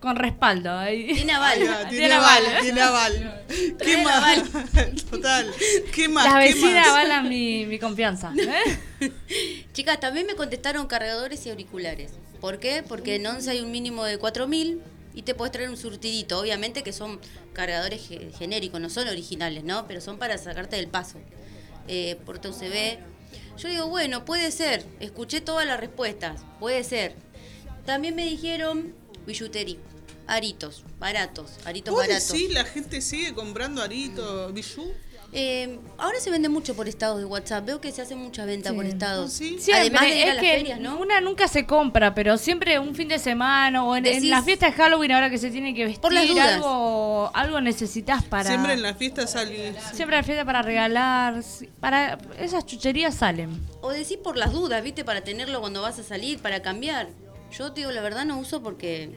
con respaldo. ahí. Tiene aval. Tiene aval. tiene aval. ¿Qué Tiene más? aval. *laughs* Total. ¿Qué más? Las ¿Qué vecinas avalan mi, mi confianza. *laughs* ¿eh? Chicas, también me contestaron cargadores y auriculares. ¿Por qué? Porque en ONCE hay un mínimo de 4000 y te puedes traer un surtidito. Obviamente que son cargadores ge- genéricos, no son originales, ¿no? Pero son para sacarte del paso. Eh, porta USB. Yo digo, bueno, puede ser. Escuché todas las respuestas. Puede ser. También me dijeron billutería. Aritos, baratos, aritos ¿Vos baratos. decís la gente sigue comprando arito, bijú? Eh, ahora se vende mucho por estados de WhatsApp. Veo que se hace mucha venta Sí. por estados. Ah, sí. Siempre, Además de ir a es las que ferias, ¿no? una nunca se compra, pero siempre un fin de semana o en, en Decís- la fiesta de Halloween ahora que se tiene que vestir, Por las dudas. algo algo necesitas para Siempre en la fiesta sale. siempre en la fiesta para regalar, para esas chucherías salen. O decís por las dudas, ¿viste? Para tenerlo cuando vas a salir, para cambiar. Yo te digo, la verdad no uso porque...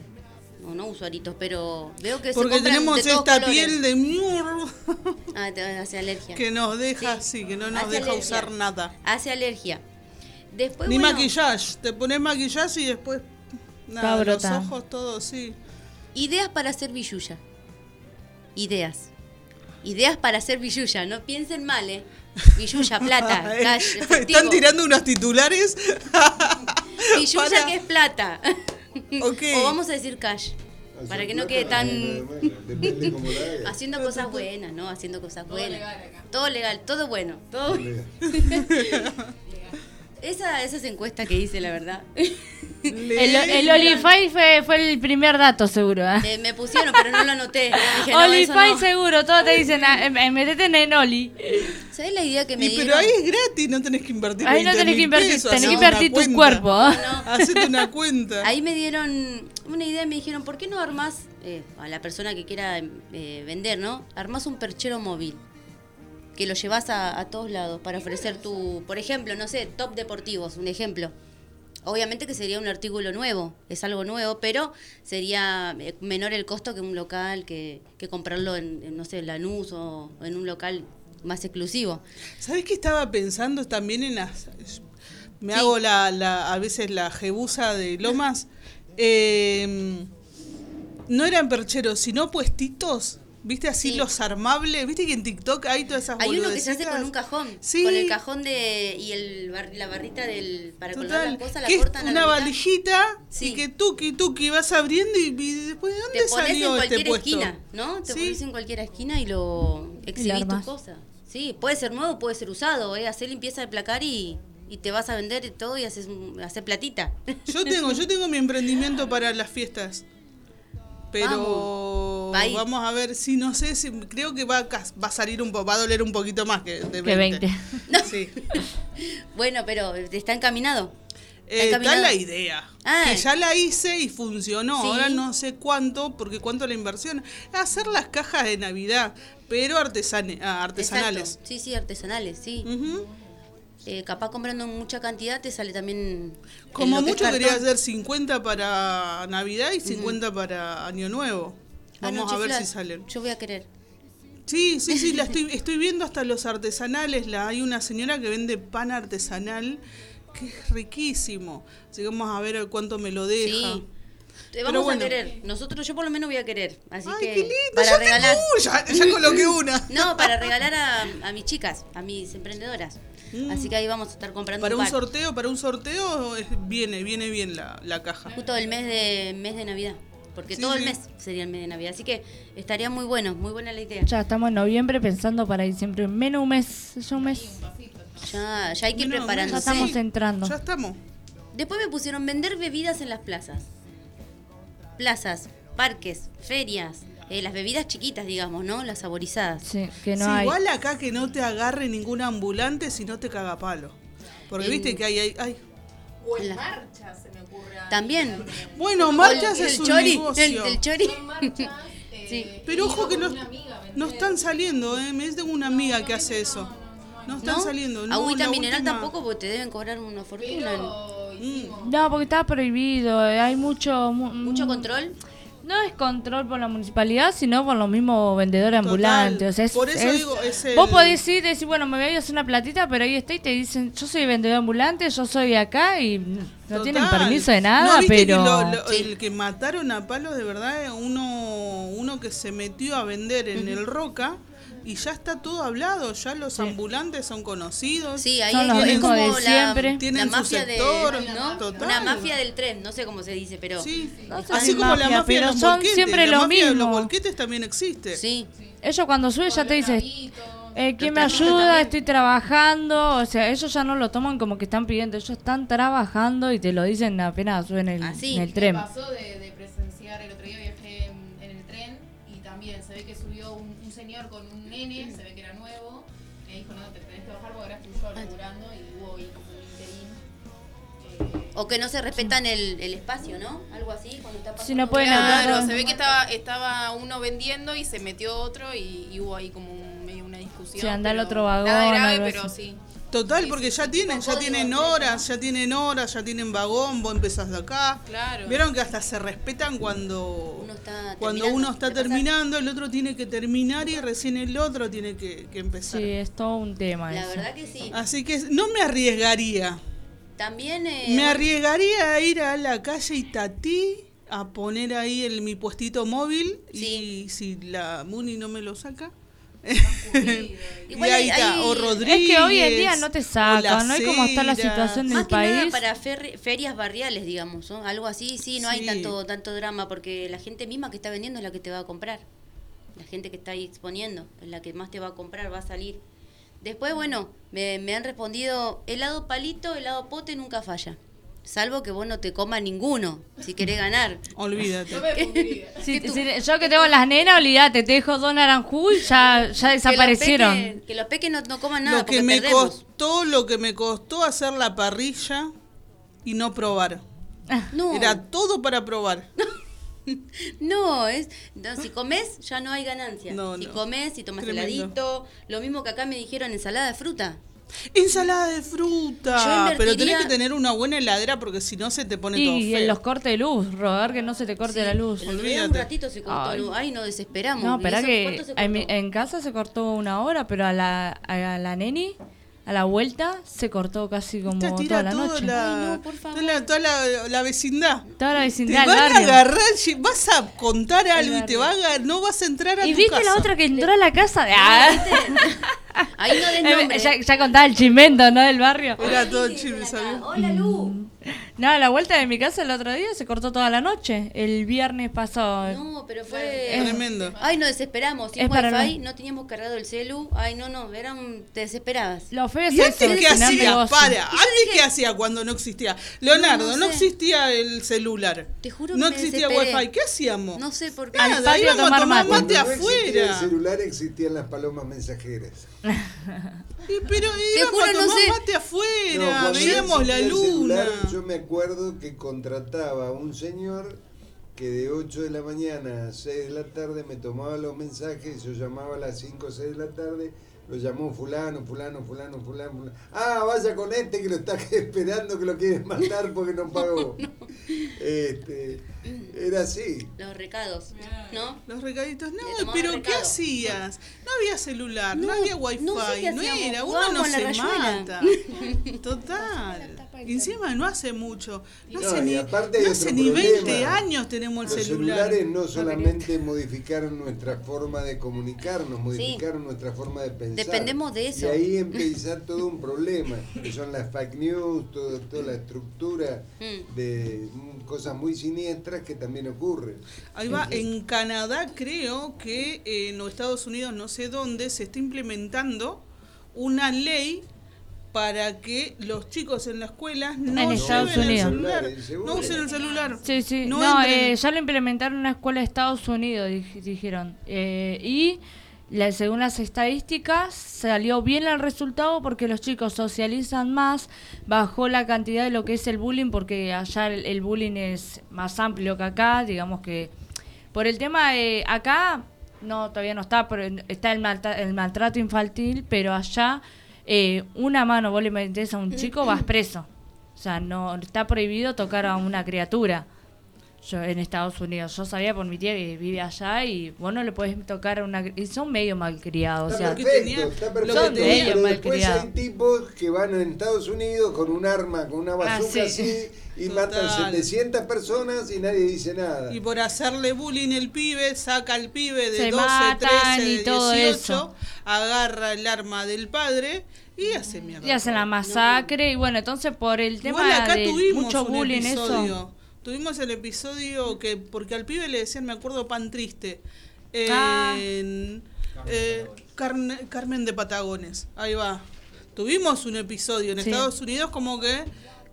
No, no uso aritos, pero veo que se Porque compran tenemos de esta colores. piel de mierda Ah, te hace alergia. que nos deja, Sí. sí, que no nos Hace deja alergia. usar nada. Hace alergia. Después, Ni bueno, maquillaje. Te pones maquillaje y después. Nada, los brotar. ojos, todo, sí. Ideas para hacer billulla. Ideas. Ideas para hacer billulla. No piensen mal, ¿eh? Billulla, plata, *laughs* cash, efectivo. Están tirando unos titulares. *laughs* Para- que es plata. *laughs* O vamos a decir cash. Para que no *laughs* quede tan... Bueno, depende cómo la hagas. Haciendo cosas buenas, ¿no? Haciendo cosas buenas. Todo legal, todo bueno. Todo... *laughs* Esa, esa es encuesta que hice, la verdad. El, el Olify fue, fue el primer dato seguro. ¿eh? Eh, me pusieron, pero no lo anoté. Dije, Olify no. seguro, todos te dicen, ah, eh, metete en Oli. ¿Sabes la idea que me Y dieron? pero ahí es gratis, no tenés que invertir. Ahí no 20 tenés que invertir, pesos, tenés que hacete una invertir tu cuenta. cuerpo. ¿eh? Hacete una cuenta. Ahí me dieron una idea, me dijeron, ¿por qué no armás, eh, a la persona que quiera eh, vender, ¿no? Armás un perchero móvil, que lo llevas a, a todos lados para ofrecer tu, por ejemplo, no sé, top deportivos, un ejemplo. Obviamente que sería un artículo nuevo, es algo nuevo, pero sería eh, menor el costo que un local, que, que comprarlo en, en, no sé, Lanús o en un local más exclusivo. ¿Sabés qué estaba pensando también en las... Me Sí. hago la, la- a veces la jebusa de lomas. *laughs* Eh, no eran percheros, sino puestitos. ¿Viste así Sí. los armables? ¿Viste que en TikTok hay todas esas Hay uno que se hace con un cajón, Sí. con el cajón de y el bar- la barrita del para colgar Total, las cosas la que es cortan a una la valijita Sí. y que tuki tuki vas abriendo y, y después de dónde Te pones en salió cualquier este puesto. esquina, ¿no? Te Sí. pones en cualquier esquina y lo exhibís tus cosas. Sí, puede ser nuevo, puede ser usado, ¿eh? Hacer limpieza de placar y, y te vas a vender todo y haces, un- hacer platita. Yo tengo, yo tengo mi emprendimiento para las fiestas. Pero Vamos. Vamos a ver si no sé si creo que va a, va a salir un poco, va a doler un poquito más que de 20. Que 20. *laughs* Sí. *laughs* bueno, pero está encaminado. Eh, Está la idea. Ah. Que ya la hice y funcionó. Sí. Ahora no sé cuánto, porque cuánto la inversión. Hacer las cajas de Navidad, pero artesane- ah, artesanales. Exacto. Sí, sí, artesanales, sí. Eh, capaz comprando en mucha cantidad te sale también. Como mucho quería hacer 50 para Navidad y 50 para Año Nuevo. Ah, no, Vamos a ver si salen. Yo voy a querer. Sí, sí, sí, la estoy, estoy viendo hasta los artesanales. La, hay una señora que vende pan artesanal que es riquísimo. Así que vamos a ver cuánto me lo deja. Sí. Te vamos bueno. a querer. Nosotros, yo por lo menos voy a querer. Así Ay, que qué lindo, para ya regalar. tengo, ya, ya coloqué una. *laughs* No, para regalar a, a mis chicas, a mis emprendedoras. Así que ahí vamos a estar comprando Para un un par. sorteo, para un sorteo es- viene, viene bien la, la caja. Justo el mes de mes de Navidad. Porque Sí, todo el mes sería el mes de Navidad. Así que estaría muy bueno, muy buena la idea. Ya estamos en noviembre pensando para diciembre. Menos un mes, ya un mes. Ya, ya hay que ir preparándose. Ya estamos Sí, entrando. Ya estamos. Después me pusieron vender bebidas en las plazas. Plazas, parques, ferias. eh, las bebidas chiquitas, digamos, ¿no? Las saborizadas. Sí, que no Sí, hay. igual acá que no te agarre ningún ambulante si no te caga palo. Porque En- viste que hay, hay, hay- O en La- marcha se me ocurre. También. Bueno, marchas el, es el un chori, negocio. el, el chori. Son marchas. eh, Sí. Pero ojo que no, no están saliendo, ¿eh? Me tengo una amiga que hace eso. No están ¿No? saliendo. No, Agüita mineral última- tampoco porque te deben cobrar una fortuna. Pero hicimos. No, porque está prohibido. eh, Hay mucho. mu- ¿Mucho mm, control? No es control por la municipalidad, sino por los mismos vendedores Total. ambulantes. O sea, es- Por eso es- digo, es el- Vos podés ir y decir, bueno, me voy a ir a hacer una platita, pero ahí está y te dicen, yo soy vendedor ambulante, yo soy acá y no Total. tienen permiso de ¿No nada, pero... lo- lo- Sí. El que mataron a palos de verdad, uno, uno que se metió a vender en el Roca y ya está todo hablado, ya los ambulantes son conocidos. Sí, ahí Son es, los es como de la, siempre. la Tienen su mafia sector, de, ¿no? total. Una mafia del tren, no sé cómo se dice, pero Sí. No Así como la mafia, de pero los son volquetes. siempre la lo mafia de los mismo. volquetes también existe. sí. Ellos cuando suben ya te dicen, eh, ¿quién me ayuda? también. Estoy trabajando. O sea, ellos ya no lo toman como que están pidiendo, ellos están trabajando y te lo dicen apenas suben el, Así. en el tren. pasó de, de nene, se ve que era nuevo, me dijo, no, te tenés que bajar porque ahora estoy yo laburando y hubo ahí como un interín. Eh, O que no se respetan el, el espacio, ¿no? Algo así, cuando está pasando Si no pueden Claro, no. se ve que estaba, estaba uno vendiendo y se metió otro y, y hubo ahí como un- medio una discusión. Sí, anda al pero otro vagón, Nada grave, pero así. sí. Total, porque ya tienen, ya tienen horas, ya tienen horas, ya tienen vagón, vos empezás de acá. Claro. Vieron que hasta se respetan cuando Uno está cuando terminando uno está terminando, el otro tiene que terminar y recién el otro tiene que, que empezar. Sí, es todo un tema La eso. verdad que sí. Así que no me arriesgaría. También. eh, Me arriesgaría a ir a la calle Itatí a poner ahí el, mi puestito móvil Sí. y si la Muni no me lo saca. *laughs* y Igual ahí hay- está, hay- o Es que Rodríguez. Es que hoy en día no te sacan, no hay como está la situación en Más que nada país. para fer- ferias barriales, digamos, ¿no? Algo así, sí, no hay tanto tanto drama porque la gente misma que está vendiendo es la que te va a comprar. La gente que está ahí exponiendo es la que más te va a comprar, va a salir. Después, bueno, me, me han respondido, helado palito, helado pote nunca falla. Salvo que vos no te comas ninguno, si querés ganar. *laughs* Olvídate. *laughs* Si- si- yo que tengo las nenas, olvídate, te dejo dos naranjú y ya, ya desaparecieron. Que los peques, que los peques no, no coman nada lo que porque me perdemos. costó, lo que me costó hacer la parrilla y no probar. *laughs* No, Era todo para probar. no, es, no, si comes ya no hay ganancia. No, si no. comes, si tomas Tremendo. heladito, lo mismo que acá me dijeron ensalada de fruta. Ensalada de fruta. invertiría- Pero tenés que tener una buena heladera porque si no se te pone todo Y en feo. los cortes de luz, rogar que no se te corte Sí, la luz. día un Olvídate. ratito se cortó Ay. luz. Ay, nos desesperamos. No, ¿Y espera que en, en casa se cortó una hora, pero a la, a la neni, a la vuelta, se cortó casi como Te toda tira la toda noche. la, Ay, no, por favor. toda la, toda la- la vecindad. Toda la Te vecindad van del a agarrar, vas a contar algo y te barrio. va a, no vas a entrar a Y tu viste casa. la otra que entró a la casa de... Ah. *laughs* Ahí no des Eh, nombre. ya, ya contaba el chimento, ¿no? Del barrio. Era todo chisme, ¿sabes? Hola, Lu. *laughs* No, a la vuelta de mi casa el otro día se cortó toda la noche. El viernes pasado. No, pero fue... Tremendo. Ay, nos desesperamos. Sin Es para wifi, no- no teníamos cargado el celu. Ay, no, no, eran... Te desesperabas. Lo feo es ¿Y antes eso, qué tener hacía? negocio. Para, ¿antes qué hacía cuando no existía? Leonardo, no, No, no sé. existía el celular. Te juro No que me existía desesperé. wifi. ¿Qué hacíamos? No sé por qué. Al Nada, patio a íbamos a tomar mate. mate no existía el afuera. celular existían las palomas mensajeras. *laughs* Y, pero íbamos a no tomar sé. mate afuera, cuando no veíamos la luna. celular, yo me acuerdo que contrataba a un señor que de 8 de la mañana a 6 de la tarde me tomaba los mensajes, yo llamaba a las 5 o 6 de la tarde, lo llamó fulano, fulano, fulano, fulano, fulano. Ah, vaya con este que lo está *laughs* esperando que lo quieren matar porque no pagó. *laughs* Este, era así. Los recados, ¿no? Los recaditos, no, pero ¿qué hacías? No había celular, no, No, había wifi, no sé era, uno no se rayuela. mata. *laughs* Total. Encima no hace mucho. No, No, hace ni, hace ni 20 problema. años tenemos el Los celular. celulares no solamente modificaron nuestra forma de comunicarnos, modificaron nuestra forma de pensar. Dependemos de eso. Y ahí empieza todo un problema, que son las fake news, todo, toda la estructura Mm. de mm, cosas muy siniestras que también ocurren. Ahí va, en Canadá creo que eh, en los Estados Unidos, no sé dónde, se está implementando una ley para que los chicos en la escuela no En Estados lleven Unidos. el celular, no usen el celular. Sí, sí. No No, eh, ya lo implementaron en una escuela de Estados Unidos, dij- dijeron. Eh, y la- según las estadísticas, salió bien el resultado porque los chicos socializan más, bajó la cantidad de lo que es el bullying, porque allá el, el bullying es más amplio que acá, digamos que... Por el tema de acá, no, todavía no está, pero está el, malta- el maltrato infantil, pero allá eh, una mano vos le metés a un chico, vas preso. O sea, no está prohibido tocar a una criatura. Yo en Estados Unidos, yo sabía por mi tía que vive allá y vos no le podés tocar a una y son medio malcriados, o Está sea, que perfecto, tenía- está perfecto. que tenía- pero mal después hay tipos que van en Estados Unidos con un arma, con una bazooka Ah, sí. así, y Total. matan 700 personas y nadie dice nada. Y por hacerle bullying el pibe, saca al pibe de Se 12, matan 13, y de todo 18, eso. agarra el arma del padre y hace mierda. y hacen la masacre y bueno, entonces por el tema Igual acá de tuvimos mucho un bullying episodio. eso. Tuvimos el episodio que, porque al pibe le decían, me acuerdo, pan triste. Ah. En, eh, Carne- Carmen de Patagones. Ahí va. Tuvimos un episodio en Sí. Estados Unidos como que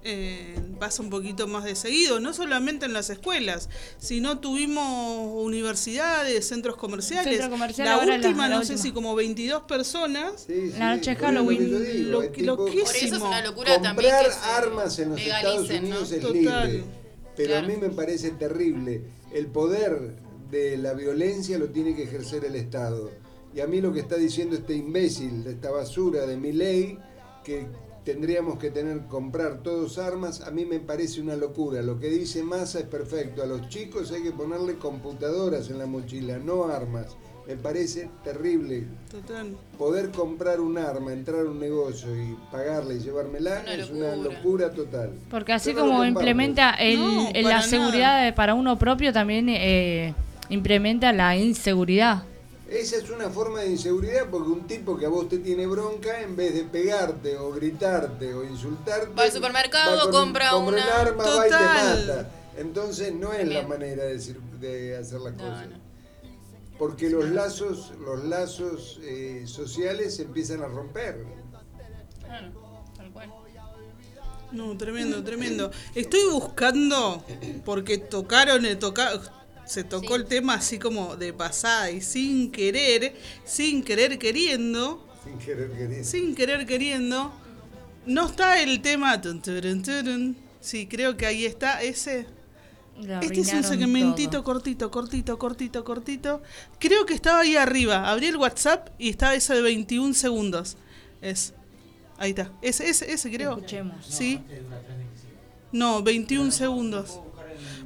eh, pasa un poquito más de seguido, no solamente en las escuelas, sino tuvimos universidades, centros comerciales. Centro comercial, la última, la no sé si como 22 personas. Sí, La noche Halloween. yo digo, Lo-. Por eso es una locura también Comprar que armas en los Estados legalicen, ¿no? Unidos es Total. libre, pero a mí me parece terrible. El poder de la violencia lo tiene que ejercer el Estado. Y a mí lo que está diciendo este imbécil, de esta basura de mi ley, que tendríamos que tener comprar todos armas, a mí me parece una locura. Lo que dice Massa es perfecto. A los chicos hay que ponerle computadoras en la mochila, no armas. Me parece terrible Total. poder comprar un arma, entrar a un negocio y pagarla y llevármela Una es una locura. total. Porque así como implementa el, No, el- para la seguridad nada. para uno propio, también eh, implementa la inseguridad. Esa es una forma de inseguridad porque un tipo que a vos te tiene bronca, en vez de pegarte o gritarte o insultarte, Va al supermercado, va con- compra compra una- un arma, va y te mata. Entonces no es la manera de, decir- de hacer las No, cosas. Porque los lazos, los lazos eh, sociales se empiezan a romper. Claro, tal cual. No, tremendo, tremendo. Estoy buscando, porque tocaron, el toca, se tocó el tema así como de pasada y sin querer, sin querer queriendo, Sin querer querer. sin querer queriendo. No está el tema. Sí, creo que ahí está ese. Lo Este es un segmentito todo. cortito, cortito, cortito, cortito. Creo que estaba ahí arriba. Abrí el WhatsApp y estaba ese de 21 segundos. Es. Ahí está. Ese, ese, ese creo. Escuchemos. Sí. No, 21 segundos.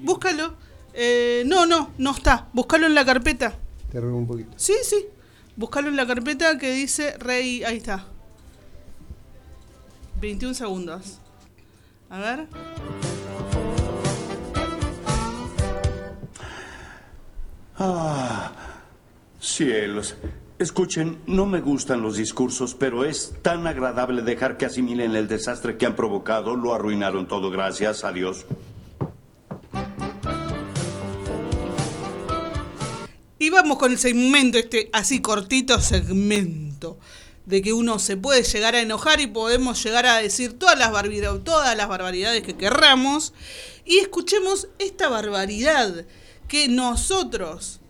Búscalo. Eh, no, no, no está. Búscalo en la carpeta. Te robo un poquito. Sí, sí. Búscalo en la carpeta que dice Rey. Ahí está. 21 segundos. A ver. Ah, cielos. Escuchen, no me gustan los discursos, pero es tan agradable dejar que asimilen el desastre que han provocado. Lo arruinaron todo, gracias a Dios. Y vamos con el segmento, este así cortito segmento, de que uno se puede llegar a enojar y podemos llegar a decir todas las, barbida- todas las barbaridades que querramos. Y escuchemos esta barbaridad que nosotros,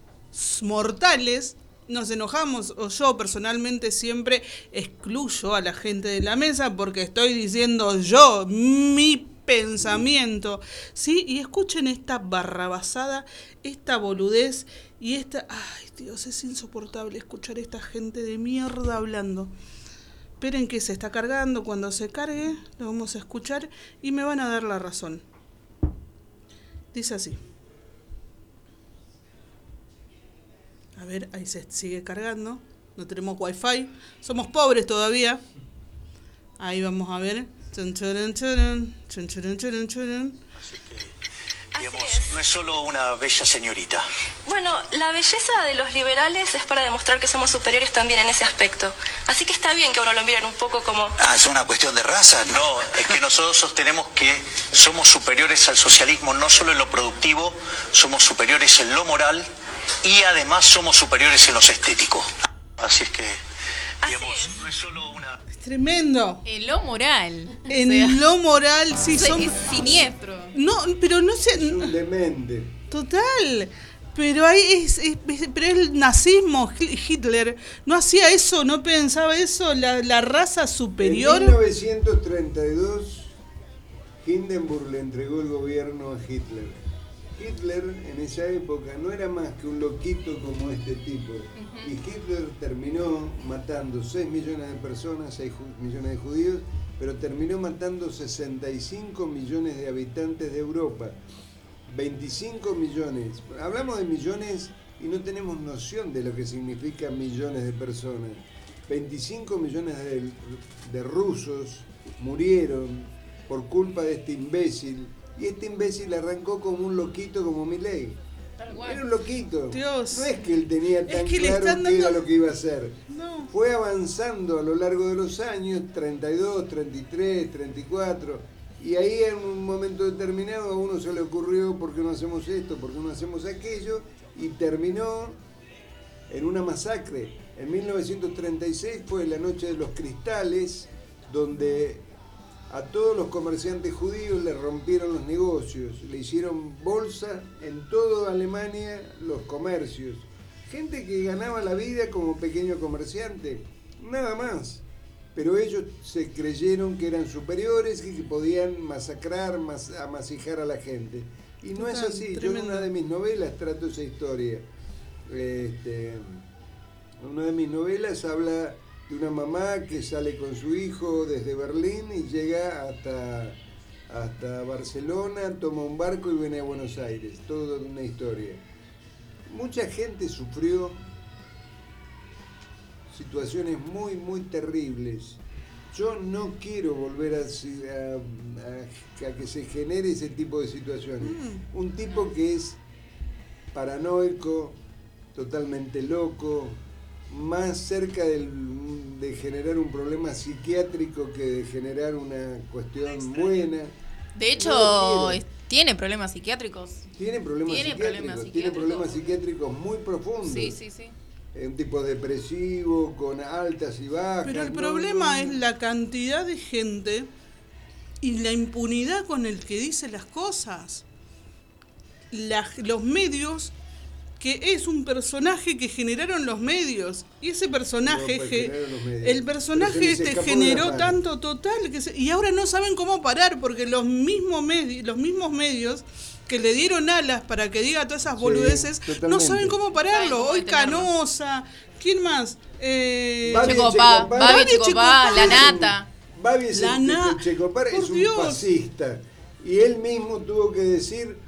mortales, nos enojamos, o yo personalmente siempre excluyo a la gente de la mesa porque estoy diciendo yo, mi pensamiento. ¿Sí? Y escuchen esta barrabasada, esta boludez y esta... Ay, Dios, es insoportable escuchar a esta gente de mierda hablando. Esperen que se está cargando, cuando se cargue lo vamos a escuchar y me van a dar la razón. Dice así. A ver, ahí se sigue cargando. No tenemos wifi. Somos pobres todavía. Ahí vamos a ver. Chun, chun, churun. Digamos, no es solo una bella señorita. Bueno, la belleza de los liberales es para demostrar que somos superiores también en ese aspecto. Así que está bien que uno lo miren un poco como... Ah, es una cuestión de raza. No, es que nosotros sostenemos que somos superiores al socialismo no solo en lo productivo, somos superiores en lo moral y además somos superiores en lo estético. Así es que, digamos, no es solo una... Es tremendo. En lo moral. En O sea, lo moral, sí, es- son. es siniestro. No, pero no sé. Total. Pero ahí es, es- es- pero el nazismo, Hi- Hitler, no hacía eso, no pensaba eso, la, la raza superior. En 1932, Hindenburg le entregó el gobierno a Hitler. Hitler en esa época no era más que un loquito como este tipo. Y Hitler terminó matando 6 millones de personas, 6 ju- millones de judíos, pero terminó matando 65 millones de habitantes de Europa. 25 millones. Hablamos de millones y no tenemos noción de lo que significa millones de personas. 25 millones de, de rusos murieron por culpa de este imbécil. Y este imbécil arrancó como un loquito como Milei. Era un loquito. Dios. No es que él tenía tan que claro qué era lo que iba a hacer. No. Fue avanzando a lo largo de los años, 32, 33, 34, y ahí en un momento determinado a uno se le ocurrió, ¿por qué no hacemos esto? ¿Por qué no hacemos aquello? Y terminó en una masacre. En 1936 fue la noche de los cristales, donde a todos los comerciantes judíos le rompieron los negocios, le hicieron bolsa en toda Alemania los comercios. Gente que ganaba la vida como pequeño comerciante, nada más. Pero ellos se creyeron que eran superiores y que podían masacrar, mas- amasijar a la gente. Y no es así. Yo en una de mis novelas trato esa historia. Este, una de mis novelas habla de una mamá que sale con su hijo desde Berlín y llega hasta, hasta Barcelona, toma un barco y viene a Buenos Aires. Todo una historia. Mucha gente sufrió situaciones muy, muy terribles. Yo no quiero volver a, a- a- a que se genere ese tipo de situaciones. Un tipo que es paranoico, totalmente loco, más cerca del- de generar un problema psiquiátrico que de generar una cuestión buena. De hecho, No tiene problemas psiquiátricos. Tiene problemas Tiene psiquiátricos, problemas tiene psiquiátricos. problemas psiquiátricos muy profundos. Sí, sí, sí. Un tipo depresivo, con altas y bajas. Pero el no- problema no- es la cantidad de gente y la impunidad con el que dice las cosas. La- los medios, que es un personaje que generaron los medios. Y ese personaje, No, pues, el personaje este generó tanto total que se- y ahora no saben cómo parar porque los mismos medios, los mismos medios que le dieron alas para que diga todas esas Sí, boludeces, no saben cómo pararlo. Hoy. Canosa, ¿quién más? Eh, Checopá. Babi Checopá, la nata. Babi Checopar es un fascista. Y él mismo tuvo que decir,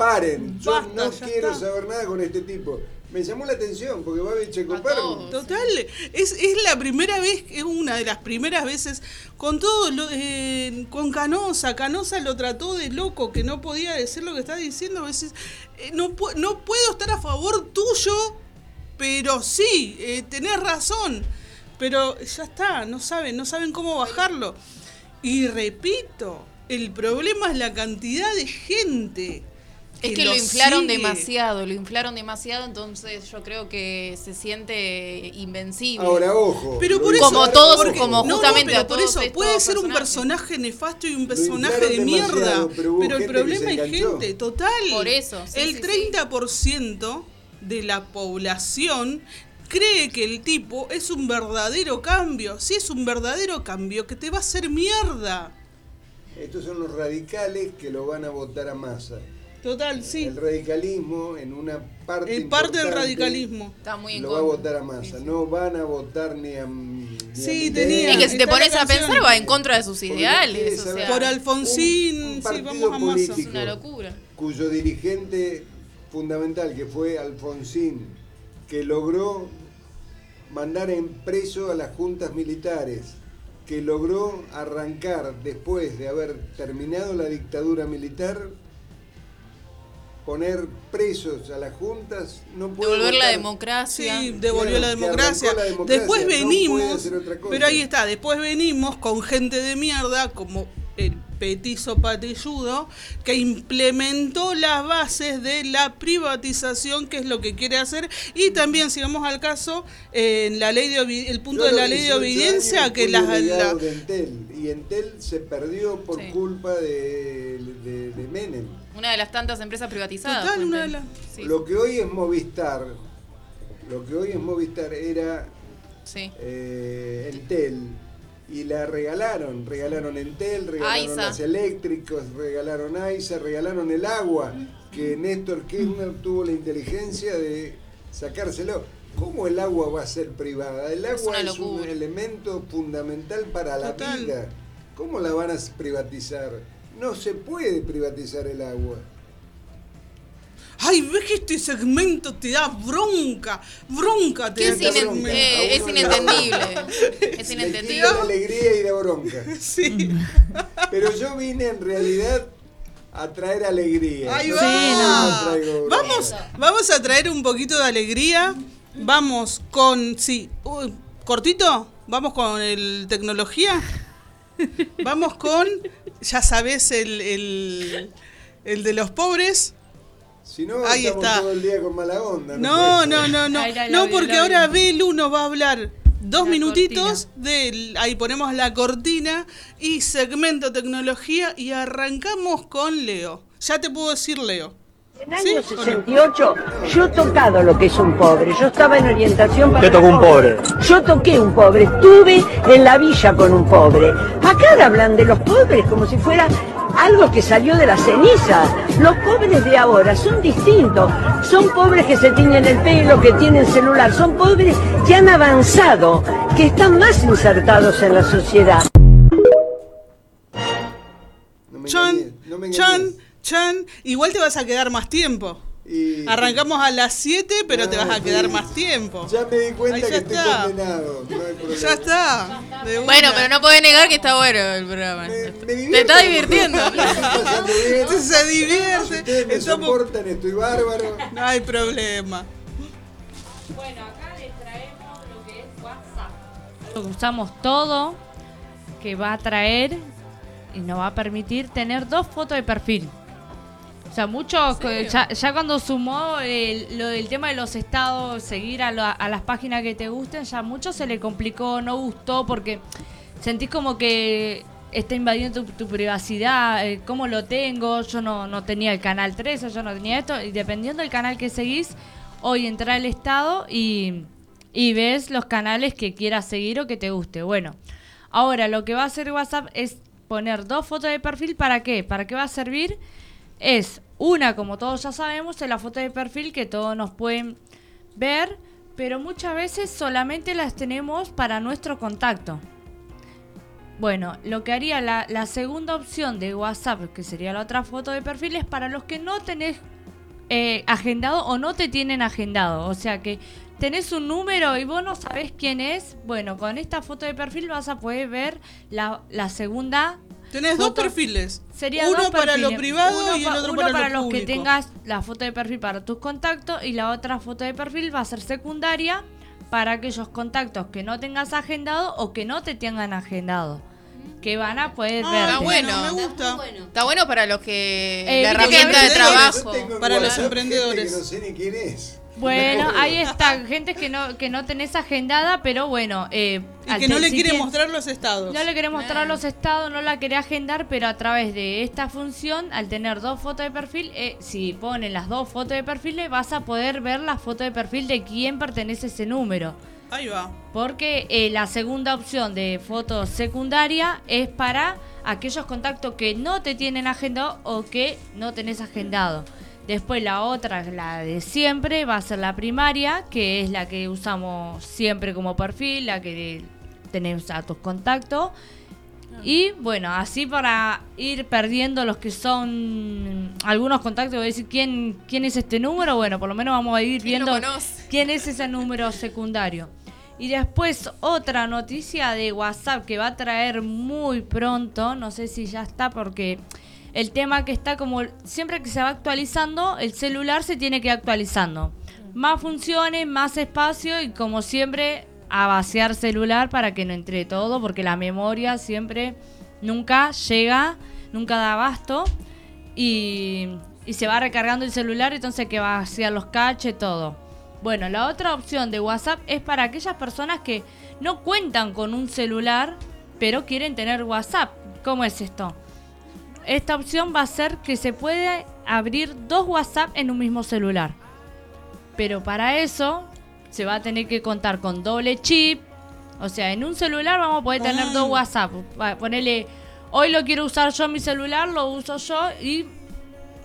paren, yo Basta, no quiero está. saber nada con este tipo. Me llamó la atención porque Checopar... todos. Total, es, es la primera vez, es una de las primeras veces, con todo, lo, eh, con Canosa, Canosa lo trató de loco, que no podía decir lo que está diciendo, a veces, eh, no puedo estar a favor tuyo, pero sí, eh, tenés razón, pero ya está, no saben, no saben cómo bajarlo. Y repito, el problema es la cantidad de gente. Es que lo lo inflaron sigue. demasiado, lo inflaron demasiado, entonces yo creo que se siente invencible. Ahora, ojo. Pero por eso, Como todos, porque- como no, no, justamente pero a por todos eso estos puede ser un personaje nefasto y un personaje de mierda, pero, el problema es gente, total. Por eso, sí, el sí, 30% de la población cree que el tipo es un verdadero cambio. Si es un verdadero cambio, que te va a hacer mierda. Estos son los radicales que lo van a votar a masa. Total, sí. El radicalismo en una parte Es parte del radicalismo. Está muy en Lo va a votar a masa. No van a votar ni a. Ni Sí, tenía- Es que si te pones a pensar va en contra de sus ideales. O sea, Por Alfonsín, un- un sí, vamos a masa. es una locura. cuyo dirigente fundamental, que fue Alfonsín, que logró mandar en preso a las juntas militares, que logró arrancar después de haber terminado la dictadura militar, poner presos a las juntas, no puede Devolver la votar. democracia. Sí, devolvió Claro, la democracia. la democracia, Después no puede venimos, hacer otra cosa. pero ahí está, después venimos con gente de mierda como el petizo patilludo que implementó las bases de la privatización, que es lo que quiere hacer, y también, si vamos al caso, eh, en la ley de el punto de la ley de 18 obediencia, que las... la- de Entel, y Entel se perdió por Sí. culpa de, de- de Menem. Una de las tantas empresas privatizadas. Total, fue una de Entel. las- Sí. Lo que hoy es Movistar, lo que hoy es Movistar era Sí. eh, Entel y la regalaron, regalaron Entel, regalaron AISA. las eléctricos, regalaron AISA, regalaron el agua, que Néstor Kirchner tuvo la inteligencia de sacárselo. ¿Cómo el agua va a ser privada? El agua es, un elemento fundamental para la Total. vida. ¿Cómo la van a privatizar? No se puede privatizar el agua. Ay, ves que este segmento te da bronca, bronca te da es, inen- segmento. eh, es inentendible. es inentendible. de alegría y de bronca. *laughs* Sí. Pero yo vine en realidad a traer alegría. Ahí va. bronca. Vamos, vamos a traer un poquito de alegría. Vamos con, sí, uy, cortito. Vamos con el tecnología. Vamos con, ya sabes, el, el, el de los pobres. Si no, Ahí estamos está. todo el día con mala onda. No, no, ser. no, no. Ay, la- la No, vi, porque la ahora Belu nos va a hablar dos La minutitos del ahí ponemos la cortina y segmento tecnología y arrancamos con Leo. Ya te puedo decir Leo. En el ¿Sí año o no? 68 yo he tocado lo que es un pobre. Yo estaba en orientación para ¿Qué tocó un pobre? Yo toqué un pobre, estuve en la villa con un pobre. Acá hablan de los pobres como si fuera algo que salió de la ceniza. Los pobres de ahora son distintos. Son pobres que se tiñen el pelo, que tienen celular. Son pobres que han avanzado, que están más insertados en la sociedad. No me Chan, engañes, no me Chan, engañes. Chan, igual te vas a quedar más tiempo. Y- Arrancamos a las 7, pero te vas a quedar sí. más tiempo. Ya me di cuenta Ahí que estoy está. condenado. No hay *laughs* problema. Ya está. de Bueno, una. pero no puede negar que está bueno el programa. Me- me Te está divirtiendo. *laughs* Bien. Se divierte. Si ustedes me Estamos- soportan, estoy bárbaro. No hay problema. Bueno, acá les traemos lo que es WhatsApp. Lo que usamos todo, que va a traer y nos va a permitir tener dos fotos de perfil. O sea, muchos, que ya, ya cuando sumó el- lo del tema de los estados, seguir a, la- a las páginas que te gusten, ya mucho se le complicó, no gustó, porque sentís como que está invadiendo tu, tu privacidad, eh, cómo lo tengo, yo no, no tenía el canal 13, yo no tenía esto, y dependiendo del canal que seguís, hoy entra al estado y, y ves los canales que quieras seguir o que te guste. Bueno, ahora lo que va a hacer WhatsApp es poner dos fotos de perfil, ¿para qué? ¿Para qué va a servir? Es una, como todos ya sabemos, es la foto de perfil que todos nos pueden ver, pero muchas veces solamente las tenemos para nuestro contacto. Bueno, lo que haría la, segunda opción de WhatsApp, que sería la otra foto de perfil, es para los que no tenés eh, agendado o no te tienen agendado. O sea que tenés un número y vos no sabés quién es. Bueno, con esta foto de perfil vas a poder ver la, la segunda. Tenés dos perfiles. Sería uno dos para lo privado Uno y el otro uno para, lo los que tengas la foto de perfil para tus contactos y la otra foto de perfil va a ser secundaria para aquellos contactos que no tengas agendado o que no te tengan agendado. Que van a poder Ah, ver. Está bueno. me gusta. Está bueno para los que. Eh, la herramienta de trabajo. Para los emprendedores. que no sé ni quién es. Bueno, ahí está, gente que no, que no tenés agendada, pero bueno. Eh, Y que no le quiere mostrar los estados. No le querés mostrar los estados, no la querés agendar, pero a través de esta función, al tener dos fotos de perfil, eh, si ponen las dos fotos de perfil, vas a poder ver la foto de perfil de quién pertenece ese número. Ahí va. Porque eh, la segunda opción de foto secundaria es para aquellos contactos que no te tienen agendado o que no tenés agendado. Después la otra, la de siempre, va a ser la primaria, que es la que usamos siempre como perfil, la que tenemos a tus contactos. Y bueno, así para ir perdiendo los que son algunos contactos, voy a decir quién, quién es este número, bueno, por lo menos vamos a ir ¿Quién lo viendo quién es ese número secundario. Y después otra noticia de WhatsApp que va a traer muy pronto, no sé si ya está porque el tema que está como siempre que se va actualizando, el celular se tiene que ir actualizando. Más funciones, más espacio y como siempre a vaciar celular para que no entre todo porque la memoria siempre nunca llega, nunca da abasto y, y se va recargando el celular, entonces que va vaciar los caches, todo. Bueno, la otra opción de WhatsApp es para aquellas personas que no cuentan con un celular, pero quieren tener WhatsApp. ¿Cómo es esto? Esta opción va a ser que se puede abrir dos WhatsApp en un mismo celular. Pero para eso se va a tener que contar con doble chip. O sea, en un celular vamos a poder tener Ah. dos WhatsApp. Va- Ponele, hoy lo quiero usar yo en mi celular, lo uso yo y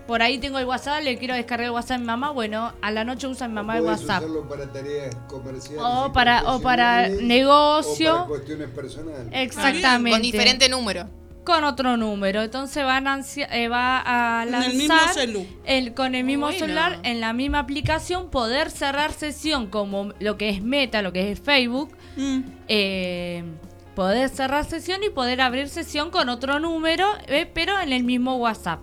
por ahí tengo el WhatsApp, le quiero descargar el WhatsApp a mi mamá. Bueno, a la noche usa mi mamá el Podés WhatsApp. usarlo para tareas comerciales. O para- o para negocio. O para cuestiones personales. Exactamente. Con diferente número. Con otro número. Entonces van a eh, va a En lanzar el mismo celu. el- con el mismo Bueno. celular, en la misma aplicación, poder cerrar sesión como lo que es Meta, lo que es Facebook. Mm. eh, poder cerrar sesión y poder abrir sesión con otro número, eh, pero en el mismo WhatsApp.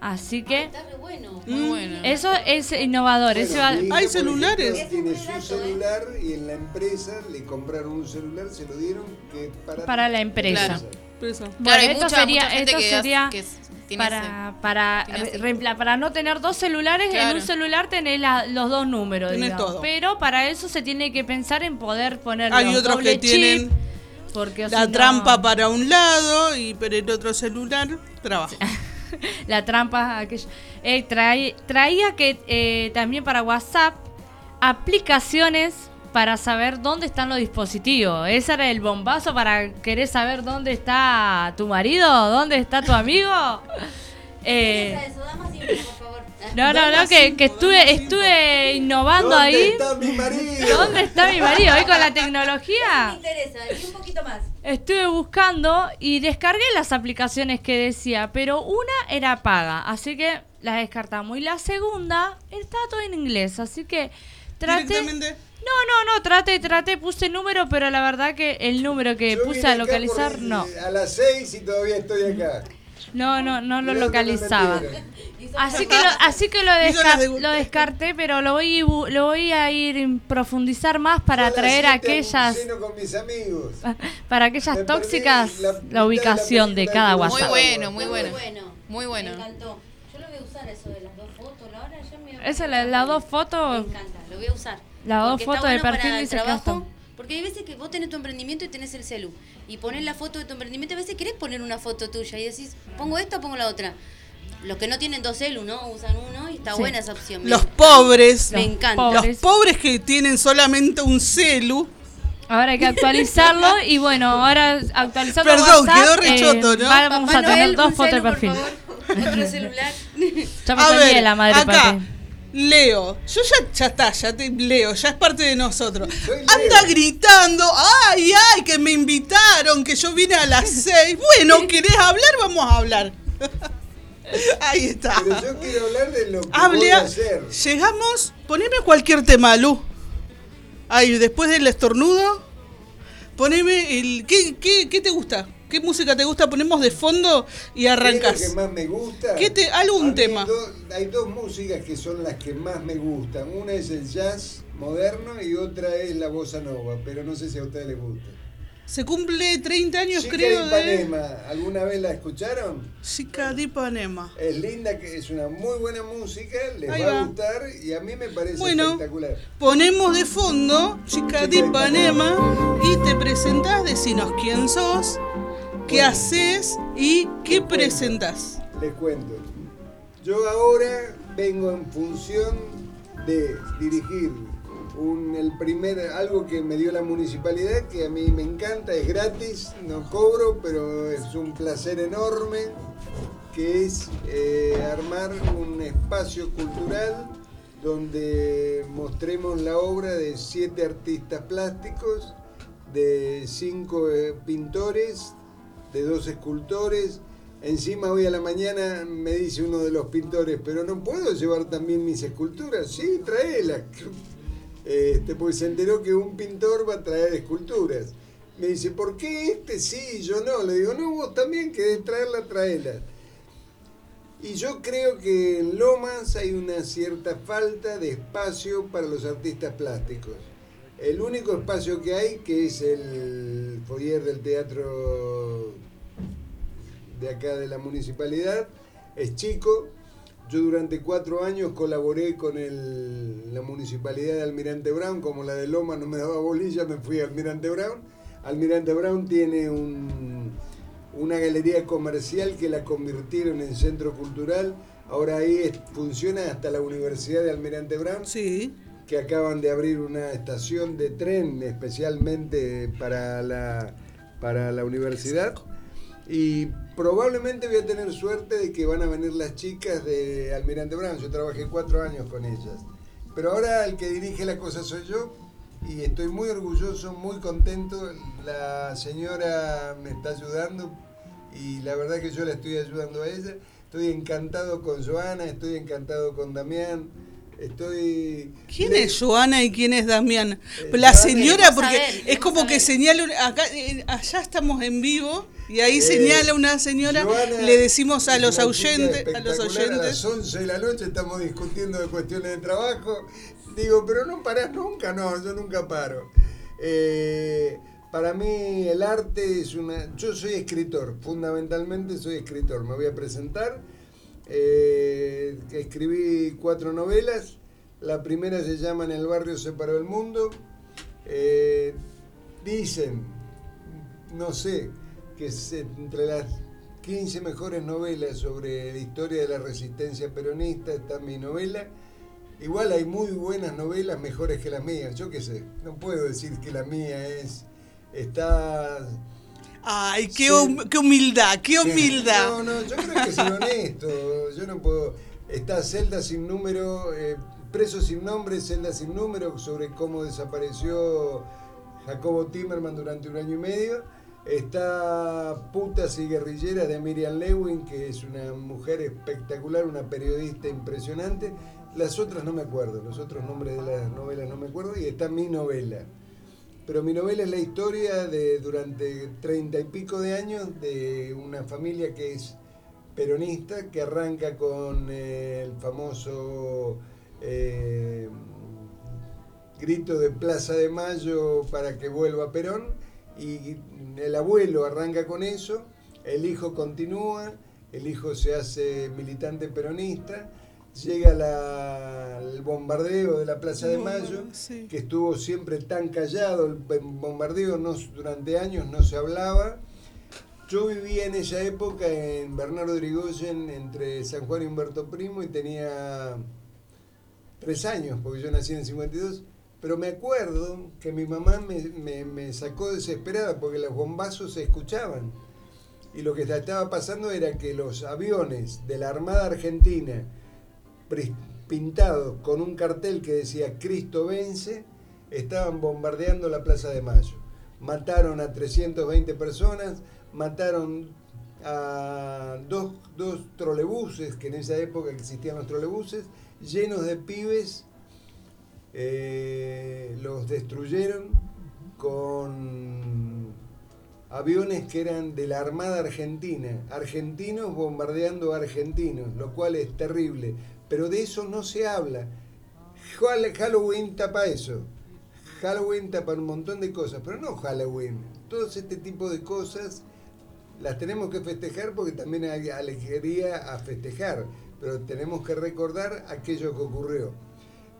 Así que Está re bueno. Muy bueno. eso es innovador. Bueno, va- Hay celulares. ejemplo, Tiene su celular y en la empresa le compraron un celular, se lo dieron que para, Para la empresa. Claro. Bueno, Claro, hay esto mucha- sería, mucha gente esto que sería que para, para, tiene ese- reempla- para no tener dos celulares, en Claro. un celular tenés la- los dos números. Todo. Pero para eso se tiene que pensar en poder poner Hay los otros doble que tienen chip, porque La si no- trampa para un lado y pero el otro celular trabaja. *laughs* la trampa aquello. Eh, trae- traía que eh, también para WhatsApp aplicaciones para saber dónde están los dispositivos. Ese era el bombazo para querer saber dónde está tu marido, dónde está tu amigo. *laughs* Eh, no, no, no, que, que estuve, estuve innovando ¿Dónde ahí. está mi marido? ¿Dónde está mi marido? Ahí con la *laughs* Me tecnología. interesa, y un poquito más. Estuve buscando y descargué las aplicaciones que decía, pero una era paga, así que la descartamos. Y la segunda estaba todo en inglés, así que traté... Directamente. No, no, no, traté, traté, puse número, pero la verdad que el número que Yo puse a localizar, por- no. A las seis y todavía estoy acá. No, no, no lo localizaba. Así que lo, así que lo, desca- de- lo descarté, pero lo voy, lo voy a ir profundizar más para traer aquellas con mis amigos. *laughs* para aquellas tóxicas la la, mitad de la ubicación de cada de Muy WhatsApp. bueno, muy bueno. bueno. Muy bueno. Me encantó. Yo lo voy a usar eso de las dos fotos. La hora ya me Esa la- las dos fotos, Me encanta, lo voy a usar. Las dos fotos de bueno para perfil el dice trabajo. Porque hay veces que vos tenés tu emprendimiento y tenés el celu. Y pones la foto de tu emprendimiento. A veces querés poner una foto tuya y decís, pongo esta o pongo la otra. Los que no tienen dos celu, ¿no? Usan uno y está Sí. buena esa opción. Los Me- pobres. Me encanta. pobres. Los pobres que tienen solamente un celu. Ahora hay que actualizarlo y bueno, ahora actualizando Perdón, WhatsApp, quedó re choto, ¿no? Vamos Papá a tener Noel, dos fotos de perfil. favor. *laughs* Otro celular. Ya me A salí de ver, la madre acá, patria. Leo, yo ya, ya está, ya te leo, ya es parte de nosotros. Anda gritando, ay, ay, que me invitaron, que yo vine a las *laughs* seis. Bueno, ¿querés hablar? Vamos a hablar. *laughs* Ahí está. Pero yo quiero hablar de lo que Hable voy a a- hacer. Llegamos, poneme cualquier tema, Lu. Ahí, después del estornudo, poneme el... ¿Qué, qué, qué te gusta? ¿Qué música te gusta? Ponemos de fondo y ¿Qué es arrancas. lo que más me gusta? ¿Qué te- algún tema? do- hay dos músicas que son las que más me gustan. Una es el jazz moderno y otra es la bossa nova, pero no sé si a ustedes les gusta. Se cumple 30 años, Chica creo, de de... Ipanema, ¿alguna vez la escucharon? Chica de Ipanema. Es linda, que es una muy buena música, les Ahí va, a gustar y a mí me parece Bueno. espectacular. Ponemos de fondo Chica de Ipanema y te presentás, decinos quién sos, qué haces y qué presentás. Les cuento. Yo ahora vengo en función de dirigir un, el primer, algo que me dio la municipalidad, que a mí me encanta, es gratis, no cobro, pero es un placer enorme, que es eh, armar un espacio cultural donde mostremos la obra de siete artistas plásticos, de cinco eh, pintores, de dos escultores. Encima hoy a la mañana me dice uno de los pintores, pero no puedo llevar también mis esculturas. Sí, tráelas. *laughs* este, porque se enteró que un pintor va a traer esculturas. Me dice, ¿por qué este sí yo no? Le digo, no, vos también querés traerla, traela. Y yo creo que en Lomas hay una cierta falta de espacio para los artistas plásticos. El único espacio que hay, que es el foyer del teatro de acá de la municipalidad, es chico. Yo durante cuatro años colaboré con la municipalidad de Almirante Brown, como la de Loma no me daba bolilla, me fui a Almirante Brown. Almirante Brown tiene un, una galería comercial que la convirtieron en centro cultural. Ahora ahí funciona hasta la Universidad de Almirante Brown. Sí. Que acaban de abrir una estación de tren especialmente para la, para la universidad. Y probablemente voy a tener suerte de que van a venir las chicas de Almirante Brown. Yo trabajé cuatro años con ellas. Pero ahora el que dirige la cosa soy yo y estoy muy orgulloso, muy contento. La señora me está ayudando y la verdad que yo la estoy ayudando a ella. Estoy encantado con Joana, estoy encantado con Damián. Estoy. ¿Quién es Joana y quién es Damián? Eh, La señora, porque saber, es como que señala, un- acá, eh, allá estamos en vivo y ahí Eh, señala una señora, Joana le decimos a los oyentes, a los espectacular, A oyentes. las 11 de la noche estamos discutiendo de cuestiones de trabajo. Digo, pero no parás nunca, no, yo nunca paro. Eh, para mí el arte es una... Yo soy escritor, fundamentalmente soy escritor. Me voy a presentar. Eh, escribí cuatro novelas. La primera se llama En el barrio se paró el mundo. Eh, dicen, no sé, que es entre las 15 mejores novelas sobre la historia de la resistencia peronista está mi novela. Igual hay muy buenas novelas mejores que las mías, yo qué sé, no puedo decir que la mía es está Ay, qué, hum- qué humildad, qué humildad. no, no, yo creo que ser honesto. Yo no puedo. Está Celda sin número, eh, Preso sin nombre, Celda sin número, sobre cómo desapareció Jacobo Timerman durante un año y medio. Está Putas y Guerrilleras de Miriam Lewin, que es una mujer espectacular, una periodista impresionante. Las otras no me acuerdo, los otros nombres de las novelas no me acuerdo. Y está mi novela. Pero mi novela es la historia de durante treinta y pico de años de una familia que es peronista, que arranca con eh, el famoso eh, grito de Plaza de Mayo para que vuelva Perón, y el abuelo arranca con eso, el hijo continúa, el hijo se hace militante peronista, llega la- el bombardeo de la Plaza de Mayo, Sí. que estuvo siempre tan callado, el bombardeo no, durante años no se hablaba. Yo vivía en esa época en Bernardo de Irigoyen, entre San Juan y Humberto Primo, y tenía tres años, porque yo nací en el 52, pero me acuerdo que mi mamá me, me- me sacó desesperada porque los bombazos se escuchaban. Y lo que estaba pasando era que los aviones de la Armada Argentina, pintados con un cartel que decía Cristo vence, estaban bombardeando la Plaza de Mayo. Mataron a 320 personas, mataron a dos, dos trolebuses, que en esa época existían los trolebuses, llenos de pibes, eh, los destruyeron con aviones que eran de la Armada Argentina, argentinos bombardeando a argentinos, lo cual es terrible, pero de eso no se habla. Hall- Halloween tapa eso, Halloween tapa un montón de cosas, pero no Halloween, todo este tipo de cosas las tenemos que festejar porque también hay alegría a festejar, pero tenemos que recordar aquello que ocurrió.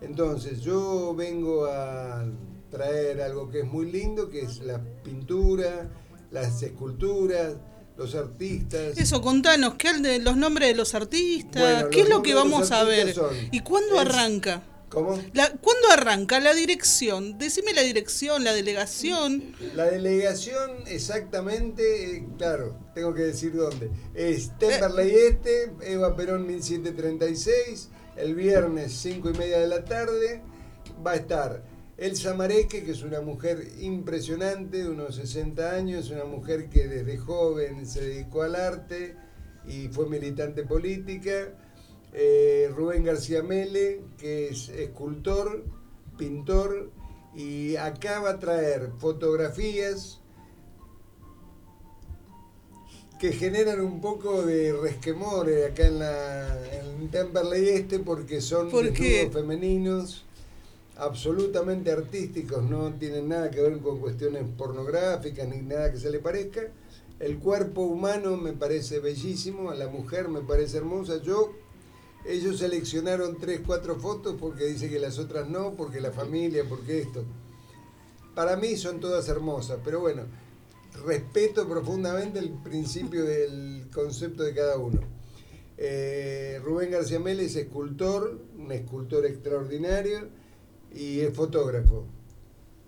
Entonces, yo vengo a traer algo que es muy lindo, que es la pintura, las esculturas, los artistas. Eso, contanos, ¿qué de los nombres de los artistas? Bueno, ¿Qué los es lo que vamos a ver? son- ¿Y cuándo es- arranca? ¿Cómo? La- ¿Cuándo arranca la dirección? Decime la dirección, la delegación. La delegación exactamente, eh, claro, tengo que decir dónde. Es Temperley Este, Eva Perón 1736, el viernes 5 y media de la tarde. Va a estar Elsa Mareque, que es una mujer impresionante, de unos 60 años, una mujer que desde joven se dedicó al arte y fue militante política. Eh, Rubén García Mele, que es escultor, pintor y acá va a traer fotografías que generan un poco de resquemor acá en la en Temperley Este porque son ¿Por desnudos femeninos absolutamente artísticos, no tienen nada que ver con cuestiones pornográficas ni nada que se le parezca. El cuerpo humano me parece bellísimo, a la mujer me parece hermosa. Yo, ellos seleccionaron tres, cuatro fotos porque dice que las otras no, porque la familia, porque esto. Para mí son todas hermosas, pero bueno, respeto profundamente el principio del concepto de cada uno. Eh, Rubén García Mel es escultor, un escultor extraordinario y es fotógrafo.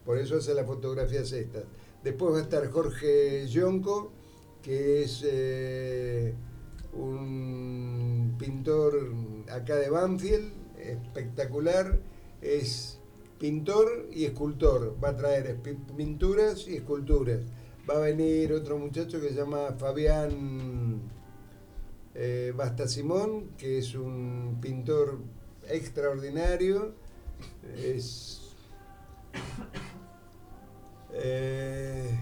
Por eso hace las fotografías estas. Después va a estar Jorge Yonco, que es eh, un pintor acá de Banfield, espectacular. Es pintor y escultor. Va a traer pi- pinturas y esculturas. Va a venir otro muchacho que se llama Fabián eh, Basta Simón, que es un pintor extraordinario. Es. Eh,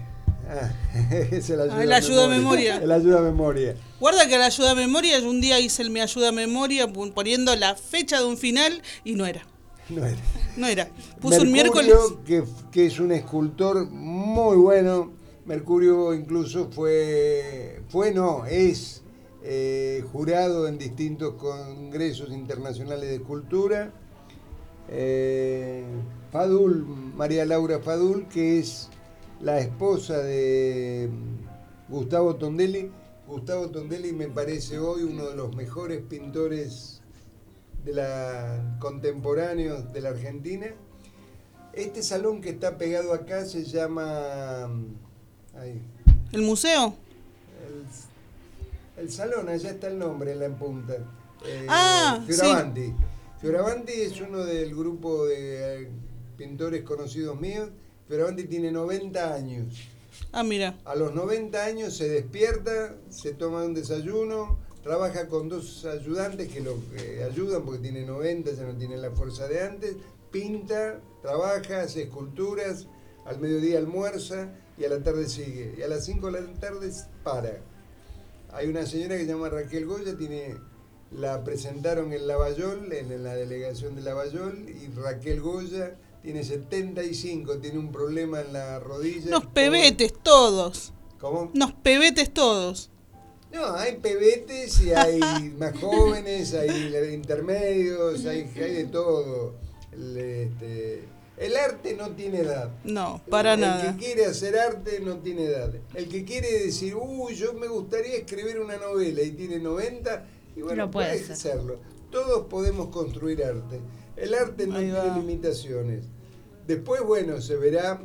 ah, *laughs* es el ayuda, Ah, el ayuda a memoria. El ayuda a memoria. Guarda que la ayuda a memoria, yo un día hice el me ayuda a memoria poniendo la fecha de un final y no era. *laughs* No era. No era. *laughs* Puso un Mercurio, miércoles. Que, que es un escultor muy bueno. Mercurio incluso fue, fue no, es eh, jurado en distintos congresos internacionales de escultura. Eh, Fadul, María Laura Fadul, que es la esposa de Gustavo Tondelli. Gustavo Tondelli me parece hoy uno de los mejores pintores de la contemporáneos de la Argentina. Este salón que está pegado acá se llama ¿El museo? el, el salón, allá está el nombre en la punta. Eh, Ah, Fioravanti. Fioravanti es uno del grupo de eh, pintores conocidos míos. Fioravanti tiene 90 años. Ah, mira. A los 90 años se despierta, se toma un desayuno, trabaja con dos ayudantes que lo eh, ayudan porque tiene 90, ya no tiene la fuerza de antes, pinta, trabaja, hace esculturas, al mediodía almuerza y a la tarde sigue. Y a las 5 de la tarde para. Hay una señora que se llama Raquel Goya, tiene, la presentaron en Lavallol, en la delegación de Lavallol, y Raquel Goya tiene 75, tiene un problema en la rodilla. Unos pebetes todos. ¿Cómo? Unos pebetes todos. No, hay pebetes y hay *laughs* más jóvenes, hay intermedios, hay, hay de todo. El, este, el arte no tiene edad. No, para el nada. que quiere hacer arte no tiene edad. El que quiere decir, uy, yo me gustaría escribir una novela y tiene 90, y bueno, puede puede. Todos podemos construir arte. El arte no tiene limitaciones. Después, bueno, se verá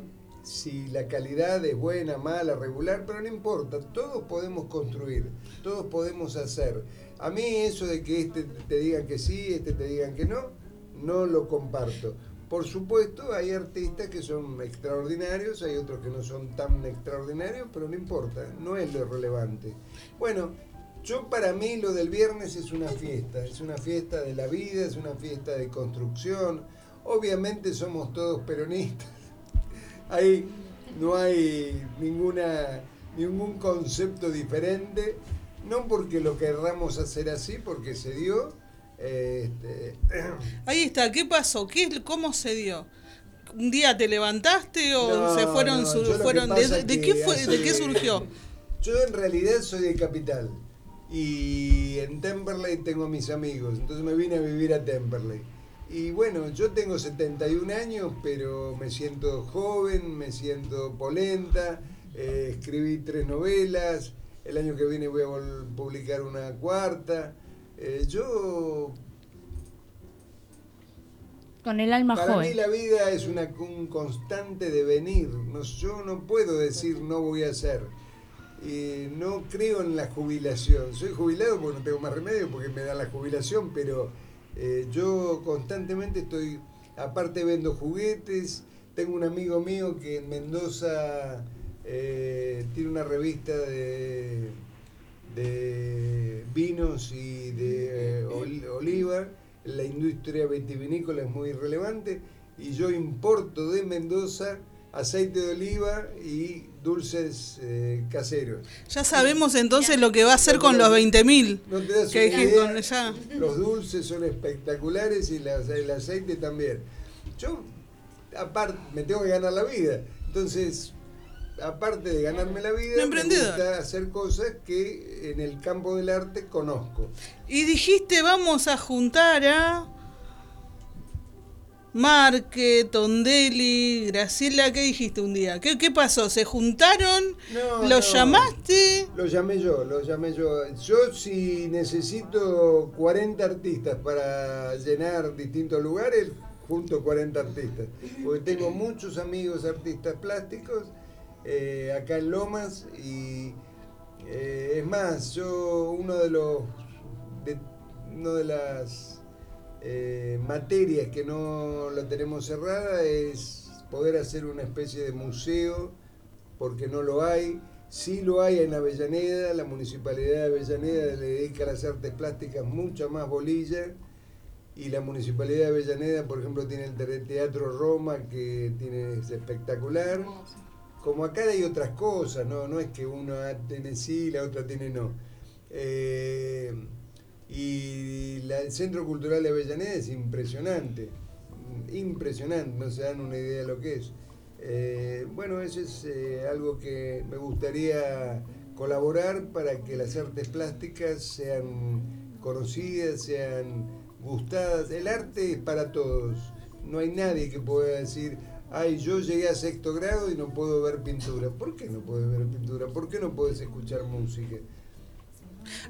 si la calidad es buena, mala, regular, pero no importa, todos podemos construir, todos podemos hacer. A mí eso de que este te digan que sí, este te digan que no, no lo comparto. Por supuesto, hay artistas que son extraordinarios, hay otros que no son tan extraordinarios, pero no importa, no es lo relevante. Bueno, yo para mí lo del viernes es una fiesta, es una fiesta de la vida, es una fiesta de construcción. Obviamente somos todos peronistas. *laughs* Ahí no hay ninguna ningún concepto diferente, no porque lo querramos hacer así, porque se dio. este, *clears throat* Ahí está, ¿qué pasó? ¿Qué, es- ¿Cómo se dio? ¿Un día te levantaste o No, se fueron? no, su- fueron de, qué fue, hace- ¿De qué surgió? Yo en realidad soy de Capital y en Temperley tengo a mis amigos, entonces me vine a vivir a Temperley. Y bueno, yo tengo 71 años, pero me siento joven, me siento polenta, eh, escribí tres novelas, el año que viene voy a publicar una cuarta. Eh, yo Con el alma para joven. mí la vida es una, un constante devenir. No, yo no puedo decir no voy a hacer. Y no creo en la jubilación. Soy jubilado porque no tengo más remedio, porque me da la jubilación, pero eh, yo constantemente estoy, aparte vendo juguetes. Tengo un amigo mío que en Mendoza eh, tiene una revista de, vinos y de eh, ol- oliva. La industria vitivinícola es muy relevante y yo importo de Mendoza aceite de oliva y dulces eh, caseros. Ya sabemos entonces lo que va a hacer con los 20.000. No te das que idea, ya. Los dulces son espectaculares y las- el aceite también. Yo, aparte, me tengo que ganar la vida. Entonces, aparte de ganarme la vida, me gusta hacer cosas que en el campo del arte conozco. Y dijiste, vamos a juntar a Marque, Tondelli, Graciela, ¿qué dijiste un día? ¿Qué, qué pasó? ¿Se juntaron? No, ¿Los no. llamaste? Lo llamé yo, lo llamé yo. Yo si necesito 40 artistas para llenar distintos lugares, junto 40 artistas. Porque tengo muchos amigos artistas plásticos eh, acá en Lomas y eh, es más, yo uno de los de, uno de las eh, materias que no la tenemos cerrada es poder hacer una especie de museo porque no lo hay. Sí lo hay en Avellaneda, la municipalidad de Avellaneda le dedica a las artes plásticas mucha más bolilla y la municipalidad de Avellaneda, por ejemplo, tiene el te- Teatro Roma que tiene, es espectacular. Como acá hay otras cosas, no, no es que una tiene sí y la otra tiene no. Eh, y la- el Centro Cultural de Avellaneda es impresionante, impresionante, no se dan una idea de lo que es. Eh, bueno, eso es eh, algo que me gustaría colaborar para que las artes plásticas sean conocidas, sean gustadas. El arte es para todos. No hay nadie que pueda decir, ay, yo llegué a sexto grado y no puedo ver pintura. ¿Por qué no puedes ver pintura? ¿Por qué no puedes escuchar música?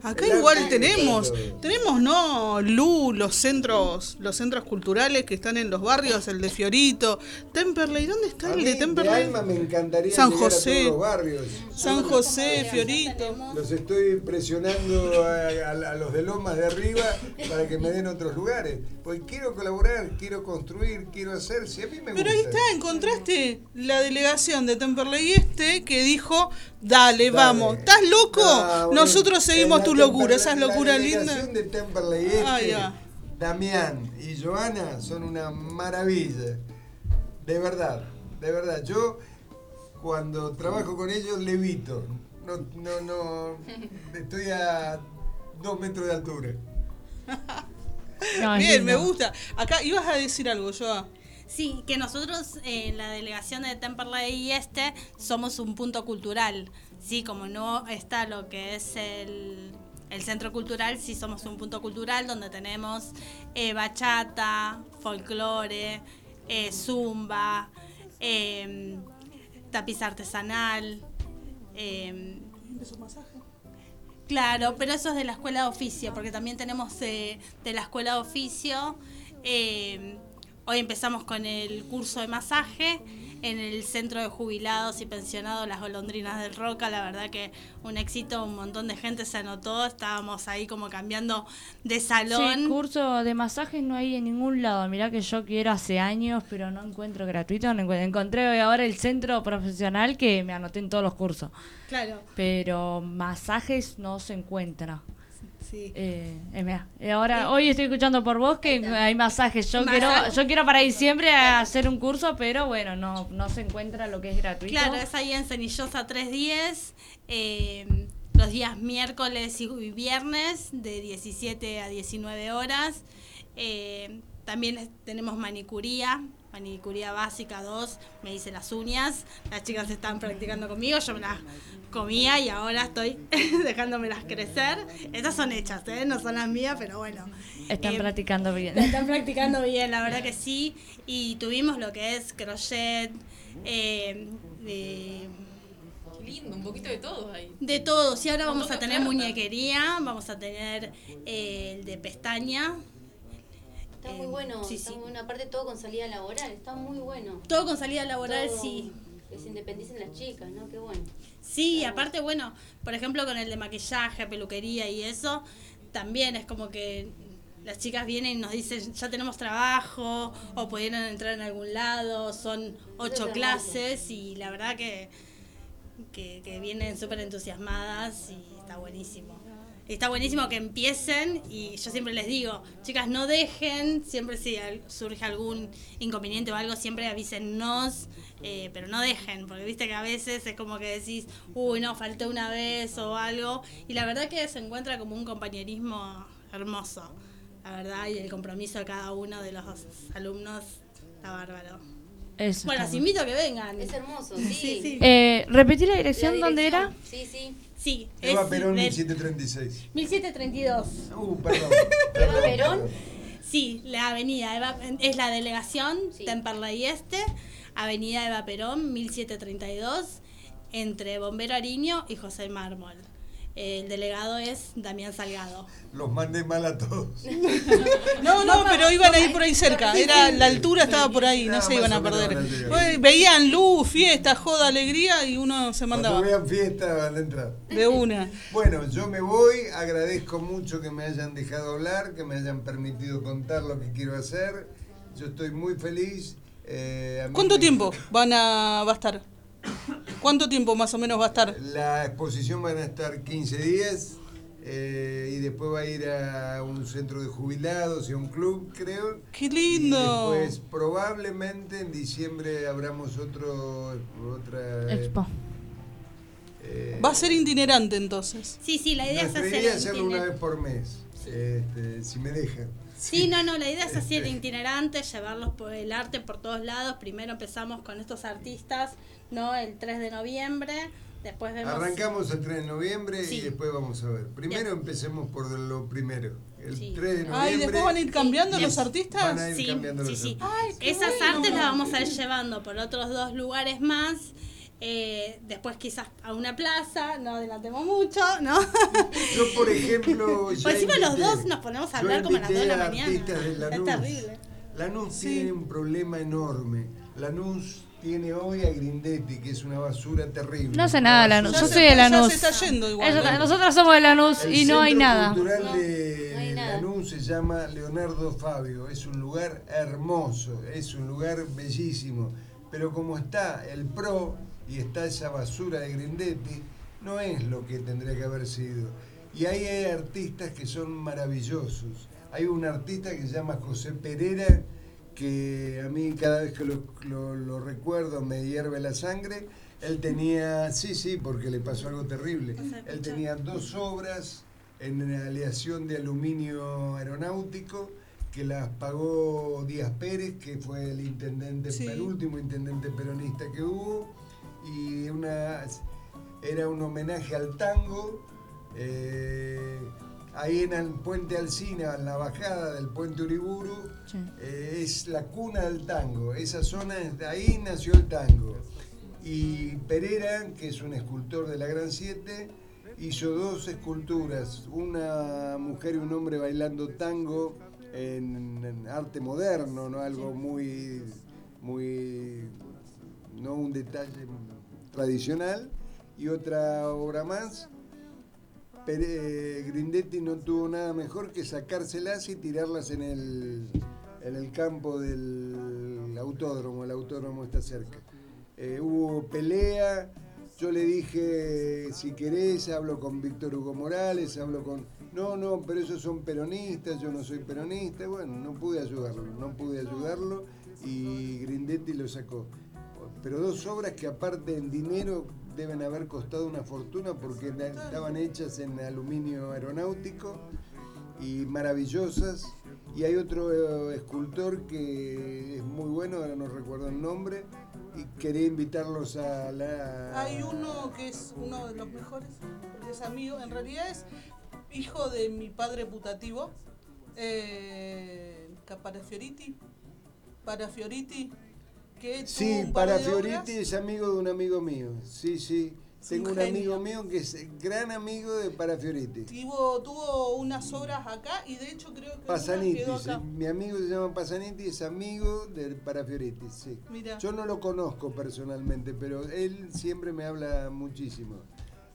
Acá El igual tenemos, tenemos no Lu, los centros, los centros culturales que están en los barrios, el de Fiorito, Temperley, ¿dónde está A el mí de de Temperley? alma me encantaría San llegar a José. todos los barrios. San José, Fiorito. Los estoy presionando a, a- a los de Lomas de arriba para que me den otros lugares. Porque quiero colaborar, quiero construir, quiero hacer. Si a mí me Pero ahí está, encontraste la delegación de Temperley Este que dijo, dale, Dale. vamos, ¿estás loco? Ah, bueno, Nosotros seguimos tu locura, esas la locuras lindas. de Temperley Este, Ah. Damián y Joana son una maravilla. De verdad, de verdad. Yo cuando trabajo con ellos levito. No, no, no. Estoy a dos metros de altura. *laughs* No, Bien, me gusta. Acá ibas a decir algo, Joa. Sí, que nosotros en la delegación de Temperley y Este somos un punto cultural. Sí, como no está lo que es el, el centro cultural, sí somos un punto cultural donde tenemos eh, bachata, folclore, eh, zumba, eh, tapiz artesanal. eh, Claro, pero eso es de la escuela de oficio, porque también tenemos eh, de la escuela de oficio. eh, hoy empezamos con el curso de masaje en el centro de jubilados y pensionados Las Golondrinas del Roca. La verdad que un éxito, un montón de gente se anotó. Estábamos ahí como cambiando de salón. Sí, curso de masajes no hay en ningún lado. Mirá que yo quiero hace años, pero no encuentro gratuito. No encuentro. Encontré hoy ahora el centro profesional que me anoté en todos los cursos. Claro. Pero masajes no se encuentra. Sí. Eh, eh, eh, ahora, hoy estoy escuchando por vos que hay masajes. Yo Masaje. quiero, yo quiero para diciembre hacer un curso, pero bueno, no, no se encuentra lo que es gratuito. Claro, es ahí en Cenillosa 310, eh, los días miércoles y viernes de 17 a 19 horas. Eh, también tenemos manicuría, manicuría básica 2, me hice las uñas, las chicas están practicando conmigo, yo me las comía y ahora estoy *laughs* dejándomelas crecer. Estas son hechas, ¿eh? no son las mías, pero bueno. Están Eh, practicando bien. están practicando bien, la verdad que sí. Y tuvimos lo que es crochet, eh, de, Qué lindo, un poquito de todo ahí. de todo. Sí, ahora vamos a tener muñequería, vamos a tener eh, el de pestaña. Está muy bueno, sí, está sí. muy. Aparte todo con salida laboral, está muy bueno. Todo con salida laboral, Todo sí. Que se independicen las chicas, ¿no? Qué bueno. Sí, aparte, bueno, por ejemplo, con el de maquillaje, peluquería y eso, también es como que las chicas vienen y nos dicen, ya tenemos trabajo, o pudieron entrar en algún lado, son ocho clases y la verdad que, que, que vienen súper entusiasmadas y está buenísimo. Está buenísimo que empiecen y yo siempre les digo, chicas, no dejen, siempre si surge algún inconveniente o algo, siempre avísennos, eh, pero no dejen, porque viste que a veces es como que decís, uy, no, falté una vez o algo, y la verdad que se encuentra como un compañerismo hermoso, la verdad, y el compromiso de cada uno de los alumnos está bárbaro. Eso bueno, los invito a que vengan. Es hermoso, sí. Eh, ¿Repetí la dirección, La dónde era? Sí, sí. Sí, Eva es Perón del 1736. 1732. Uh, perdón. *laughs* ¿Eva Perón? Sí, la avenida Eva- es la delegación Temperley Este, avenida Eva Perón, 1732, entre Bombero Ariño y José Mármol. El delegado es Damián Salgado. Los mandé mal a todos. *laughs* No, no, pero iban a ir por ahí cerca. Era la altura estaba por ahí, no se iban a perder. Veían luz, fiesta, joda, alegría y uno se mandaba. Cuando vean fiesta van a entrar. De una. *laughs* Bueno, yo me voy, agradezco mucho que me hayan dejado hablar, que me hayan permitido contar lo que quiero hacer. Yo estoy muy feliz. eh, ¿Cuánto tiempo van a, va a estar? ¿Cuánto tiempo más o menos va a estar? La exposición van a estar 15 días eh, y después va a ir a un centro de jubilados y a un club, creo. ¡Qué lindo! Y después probablemente en diciembre abramos otro, otra... Expo. eh, Va a ser itinerante entonces. Sí, sí, la idea es hacer idea el hacerlo una vez por mes, este, si me dejan. Sí, no, no, la idea es hacer itinerante, llevarlos por el arte por todos lados. Primero empezamos con estos artistas, ¿no? El 3 de noviembre, después vemos... Arrancamos el 3 de noviembre Sí. y después vamos a ver. Primero empecemos por lo primero. El 3 de noviembre. Ah, ¿y después van a ir cambiando los artistas? Van a ir Sí, cambiando sí, los sí. artistas. Esas bueno. artes las vamos a ir llevando por otros dos lugares más. eh, después quizás a una plaza, no adelantemos mucho, ¿no? *laughs* Yo, por ejemplo. *laughs* Por encima los invité- dos nos ponemos a hablar como a las dos de la mañana. de Es Lanús. terrible. Lanús tiene un problema enorme. Lanús tiene hoy a Grindetti, que es una basura terrible. No sé nada, Lanús. Yo se- soy de ya Lanús. se está yendo igual, Eso- ¿no? Nosotros somos de Lanús El y no hay nada. cultural de Lanús se llama Leonardo Fabio. Es un lugar hermoso, es un lugar bellísimo. Pero como está el PRO y está esa basura de Grindetti, no es lo que tendría que haber sido. Y ahí hay artistas que son maravillosos. Hay un artista que se llama José Pereira, que a mí cada vez que lo, lo- lo recuerdo me hierve la sangre. Él tenía, sí, sí, porque le pasó algo terrible. Él tenía dos obras en aleación de aluminio aeronáutico que las pagó Díaz Pérez, que fue el intendente, Sí. el último intendente peronista que hubo, y una era un homenaje al tango. eh, ahí en el puente Alsina, en la bajada del puente Uriburu, eh, es la cuna del tango. Esa zona, es- ahí nació el tango. Y Pereira, que es un escultor de la Gran Siete, hizo dos esculturas, una mujer y un hombre bailando tango en, en arte moderno, no algo muy, muy, no un detalle tradicional, y otra obra más. Pere- Grindetti no tuvo nada mejor que sacárselas y tirarlas en el, en el campo del autódromo, el autódromo está cerca. Eh, hubo pelea, yo le dije, si querés, hablo con Víctor Hugo Morales, hablo con... No, no, pero esos son peronistas, yo no soy peronista, bueno, no pude ayudarlo, no pude ayudarlo y Grindetti lo sacó. Pero dos obras que aparte en dinero deben haber costado una fortuna porque estaban hechas en aluminio aeronáutico y maravillosas. Y hay otro eh, escultor que es muy bueno, ahora no recuerdo el nombre, y quería invitarlos a la... Hay uno que es uno de los mejores, porque es amigo, en realidad es hijo de mi padre putativo, eh, Caparafioriti, Parafioriti, que Sí, para Fioriti es amigo de un amigo mío. Sí, sí. Tengo un un amigo mío que es gran amigo de Parafioriti. Tuvo, tuvo unas obras acá y de hecho creo que Pasaniti, quedó sí. acá. mi amigo se llama Pasaniti, es amigo de Parafioriti, sí. Mira. Yo no lo conozco personalmente, pero él siempre me habla muchísimo.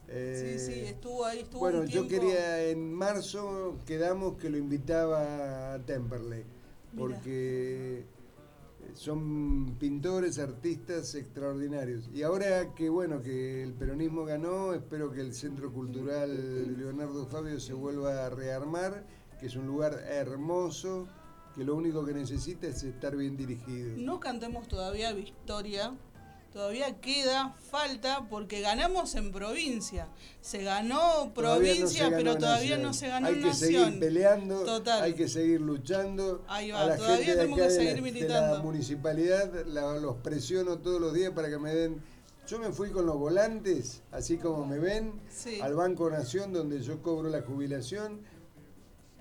Eh, Sí, sí, estuvo ahí, estuvo Bueno, un yo quería, en marzo quedamos que lo invitaba a Temperley, porque Son pintores, artistas extraordinarios. Y ahora que bueno que el peronismo ganó, espero que el Centro Cultural Leonardo Fabio se vuelva a rearmar, que es un lugar hermoso, que lo único que necesita es estar bien dirigido. No cantemos todavía victoria. Todavía queda falta porque ganamos en provincia. Se ganó Todavía no se provincia, ganó pero todavía nación. no se ganó Hay que nación. seguir peleando, Total. hay que seguir luchando. Ahí va, a la todavía gente de tenemos acá que de seguir la, militando. de la municipalidad la- los presiono todos los días para que me den. Yo me fui con los volantes, así como me ven, Sí. al Banco Nación donde yo cobro la jubilación,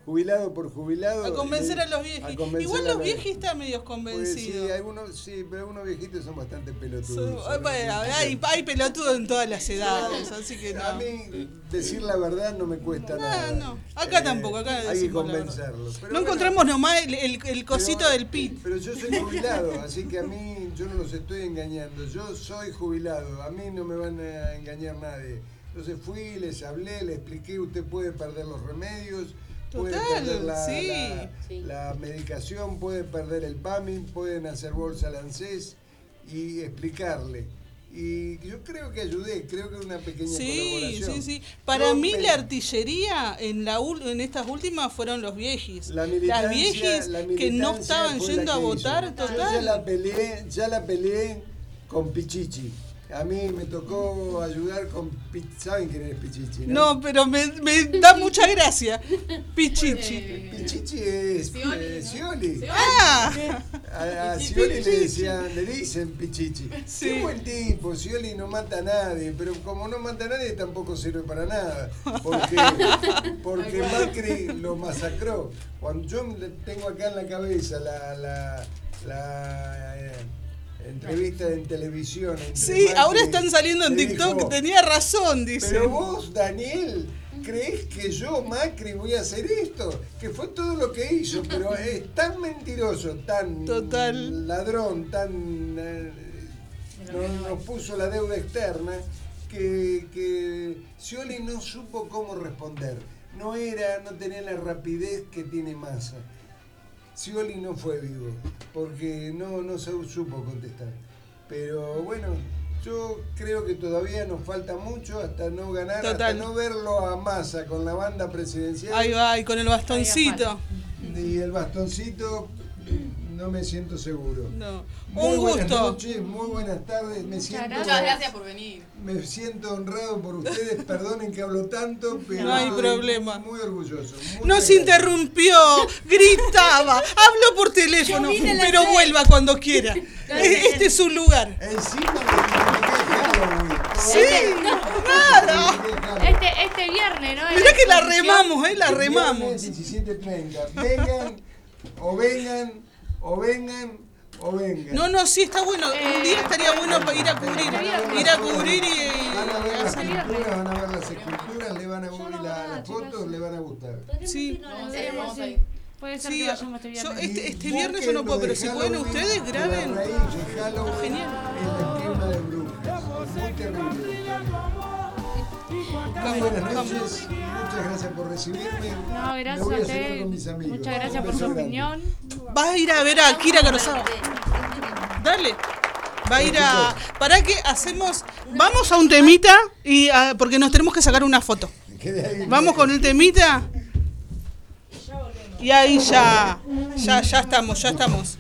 jubilado por jubilado. A convencer a los viejos. convencer Igual a los viejos están medios Pues convencidos. sí, algunos, sí, pero algunos viejitos son bastante pelotudos. bueno, hay, hay pelotudos en todas las edades, así que no. A mí decir la verdad no me cuesta nada. no. Acá Eh, tampoco, acá Hay que convencerlos. No bueno, encontramos nomás el, el- el cosito pero- del pit. Pero yo soy jubilado, así que a mí yo no los estoy engañando. Yo soy jubilado, a mí no me van a engañar nadie. Entonces fui, les hablé, les expliqué, usted puede perder los remedios, puede Total, perder la, sí. la- la medicación, puede perder el PAMI, pueden hacer bolsa al ANSES y explicarle. Y yo creo que ayudé, creo que una pequeña Sí, colaboración. sí, sí. Para mí me- la artillería en la en estas últimas fueron los viejis. La Las viejis la que no estaban yendo a votar, hizo. Yo ya total. la peleé, ya la peleé con Pichichi. A mí me tocó ayudar con ¿Saben quién es Pichichi? No, pero me, me da mucha gracia. Pichichi. Pichichi es eh, Scioli. Ah. A, a Scioli le decían, le dicen Pichichi. Sí. Qué buen tipo, Scioli no mata a nadie, pero como no mata a nadie tampoco sirve para nada. Porque, *laughs* porque Macri lo masacró. Cuando yo le tengo acá en la cabeza la, la, la, eh, entrevista en televisión. Sí, ahora están saliendo en TikTok. dijo, Tenía razón, dice. pero vos, Daniel, ¿crees que yo, Macri, voy a hacer esto? Que fue todo lo que hizo, pero *laughs* es tan mentiroso, tan Total. ladrón, tan... eh, no- nos puso la deuda externa, que, que Scioli no supo cómo responder. No era, no tenía la rapidez que tiene Massa. Scioli no fue vivo, porque no, no se supo contestar. Pero bueno, yo creo que todavía nos falta mucho hasta no ganar, hasta no verlo a Massa con la banda presidencial. Ahí va, y con el bastoncito. Y el bastoncito, no me siento seguro. No. Muy Un buenas gusto. noches, muy buenas tardes. Me siento, Muchas gracias por venir. Me siento honrado por ustedes. Perdonen que hablo tanto, pero No hay problema. Muy orgulloso. Muchas Nos gracias. interrumpió, gritaba, habló por teléfono, pero vuelva cuando quiera. *laughs* Este es su lugar. Encima. Sí, nada. Este, este viernes, ¿no? Mirá que la remamos, ¿eh? La remamos. viernes 17.30. Vengan, o vengan, o vengan, o vengan. No, no, sí, está bueno. Un día estaría bueno para ir a cubrir. Ir a cubrir y. Van a ver las pinturas, van a ver las esculturas, le van a ver la- las fotos, le van a gustar. Sí. Puede ser Sí, que este yo viernes. este, este viernes yo no puedo, pero si pueden ustedes, graben. Genial. en la de brujas. Muy terrible. Muy buenas noches, muchas gracias por recibirme. No, Me gracias voy a usted. con mis amigos. Muchas gracias por su opinión. Vas a ir a ver a Kira Kurosawa. Dale. Va a ir a. ¿Para qué hacemos? Vamos a un temita y ah, porque nos tenemos que sacar una foto. Vamos con el temita. Y ahí ya, ya, ya estamos, ya estamos.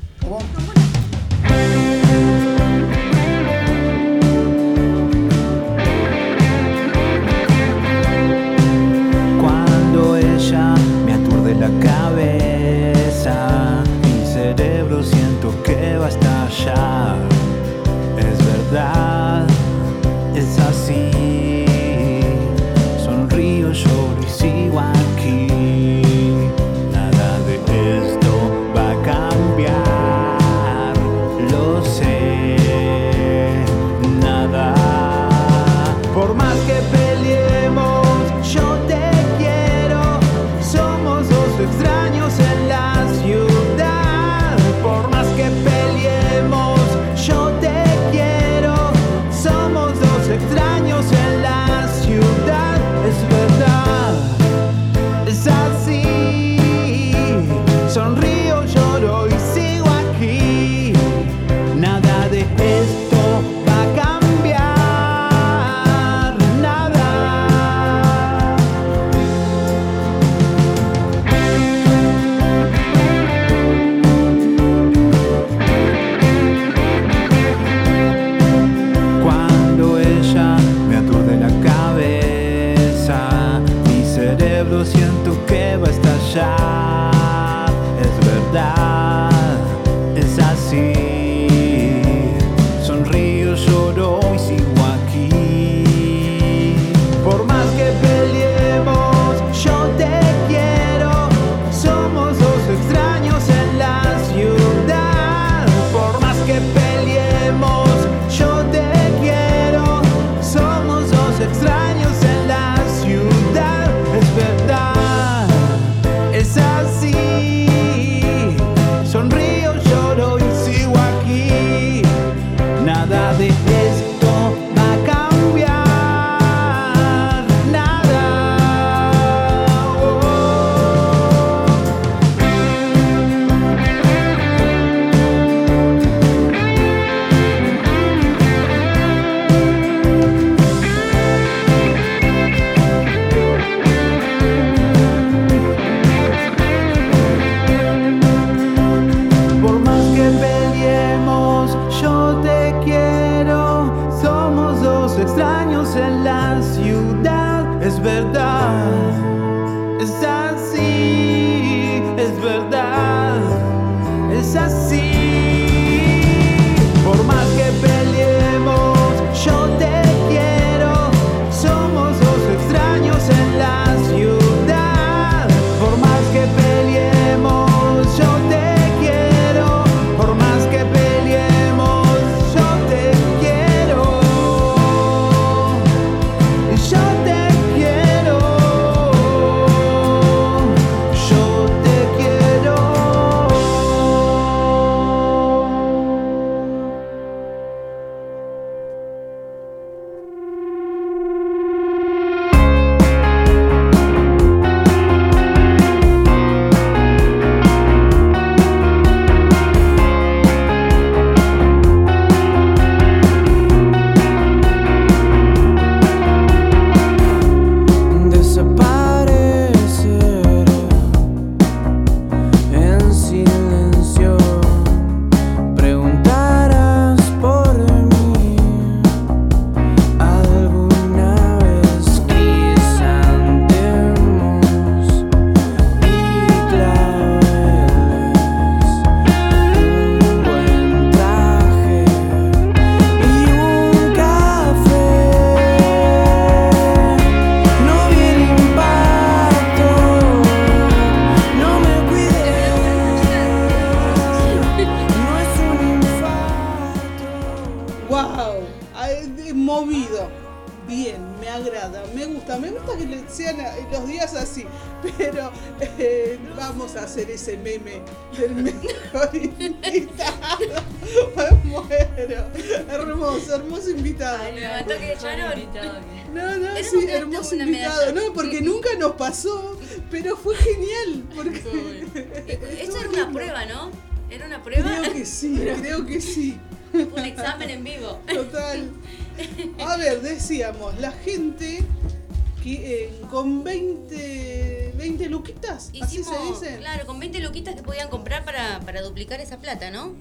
Duplicar esa plata, ¿no?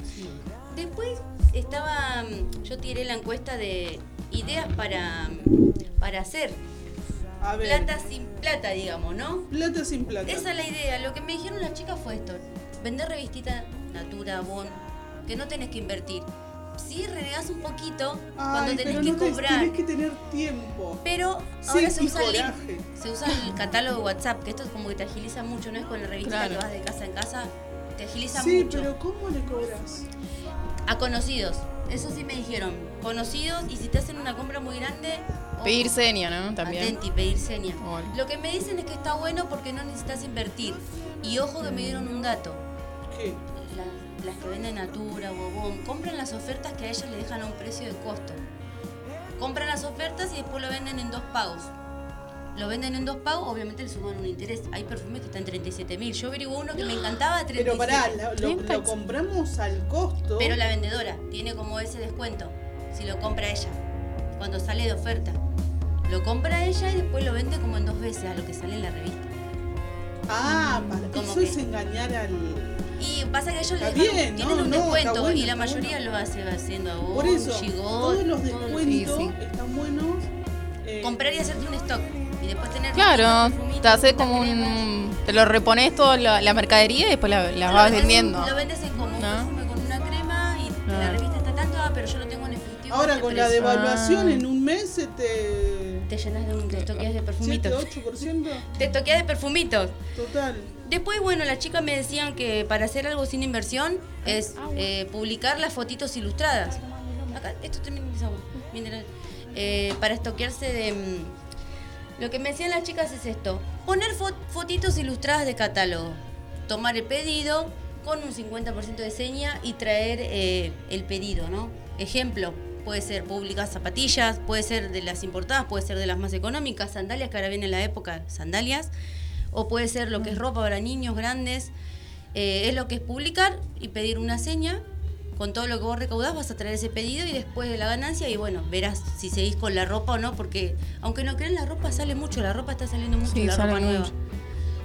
Después estaba, mm, yo tiré la encuesta de ideas para, para hacer. A ver. Plata sin plata, digamos, ¿no? Plata sin plata. Esa es la idea. Lo que me dijeron las chicas fue esto. Vender revistita Natura, Bon, que no tenés que invertir. Sí, renegás un poquito cuando tenés pero que no te- cobrar. tenés que tener tiempo. Pero Sí, ahora se usa el se usa el catálogo de WhatsApp, que esto es como que te agiliza mucho, no es con la revista Claro. que vas de casa en casa, te agiliza Sí, mucho. pero ¿cómo le cobras? A conocidos, eso sí me dijeron, conocidos y si te hacen una compra muy grande, Pedir seña, ¿no? También. Atenti, pedir seña. Bueno. Lo que me dicen es que está bueno porque no necesitas invertir. Y ojo que me dieron un dato. ¿Qué? Las, las que venden Natura, Bobón, compran las ofertas que a ellas le dejan a un precio de costo. Compran las ofertas y después lo venden en dos pagos. Lo venden en dos pagos, obviamente le suman un interés. Hay perfumes que están en 37 mil. Yo averigué uno que me encantaba de *gasps* 37. Pero pará, lo, lo- lo compramos al costo. Pero la vendedora tiene como ese descuento si lo compra ella, cuando sale de oferta. Lo compra ella y después lo vende como en dos veces a lo que sale en la revista. Ah, para, Como eso que- es engañar al. Y pasa que ellos le tienen no, un no, descuento bueno, y la mayoría bueno. lo hace haciendo a Por eso, todos los descuentos sí. están buenos. eh, Comprar y hacerte un stock después tener Claro, te punta como un. Te lo repones toda la, la mercadería y después la, vas vendes en- vendiendo. Lo vendes en como un ¿No? perfume con una crema y la revista está tanto, ah, pero yo lo tengo en efectivo. Ahora este con la devaluación Ah. en un mes se te. Te llenas de un te estoqueas de perfumitos. 7-8%. *laughs* Te estoqueas de perfumitos. Total. Después, bueno, las chicas me decían que para hacer algo sin inversión es eh, publicar las fotitos ilustradas. Acá, esto también es agua, mineral. Eh, para estoquearse de... Lo que me decían las chicas es esto. Poner fo- fotitos ilustradas de catálogo. Tomar el pedido con un 50% de seña y traer eh, el pedido, ¿no? Ejemplo, puede ser publicar zapatillas, puede ser de las importadas, puede ser de las más económicas, sandalias, que ahora viene la época, sandalias o puede ser lo que es ropa para niños grandes. Eh, es lo que es publicar y pedir una seña. Con todo lo que vos recaudás vas a traer ese pedido y después de la ganancia y bueno, verás si seguís con la ropa o no, porque aunque no crean, la ropa sale mucho, la ropa está saliendo mucho, Sí, la ropa nueva.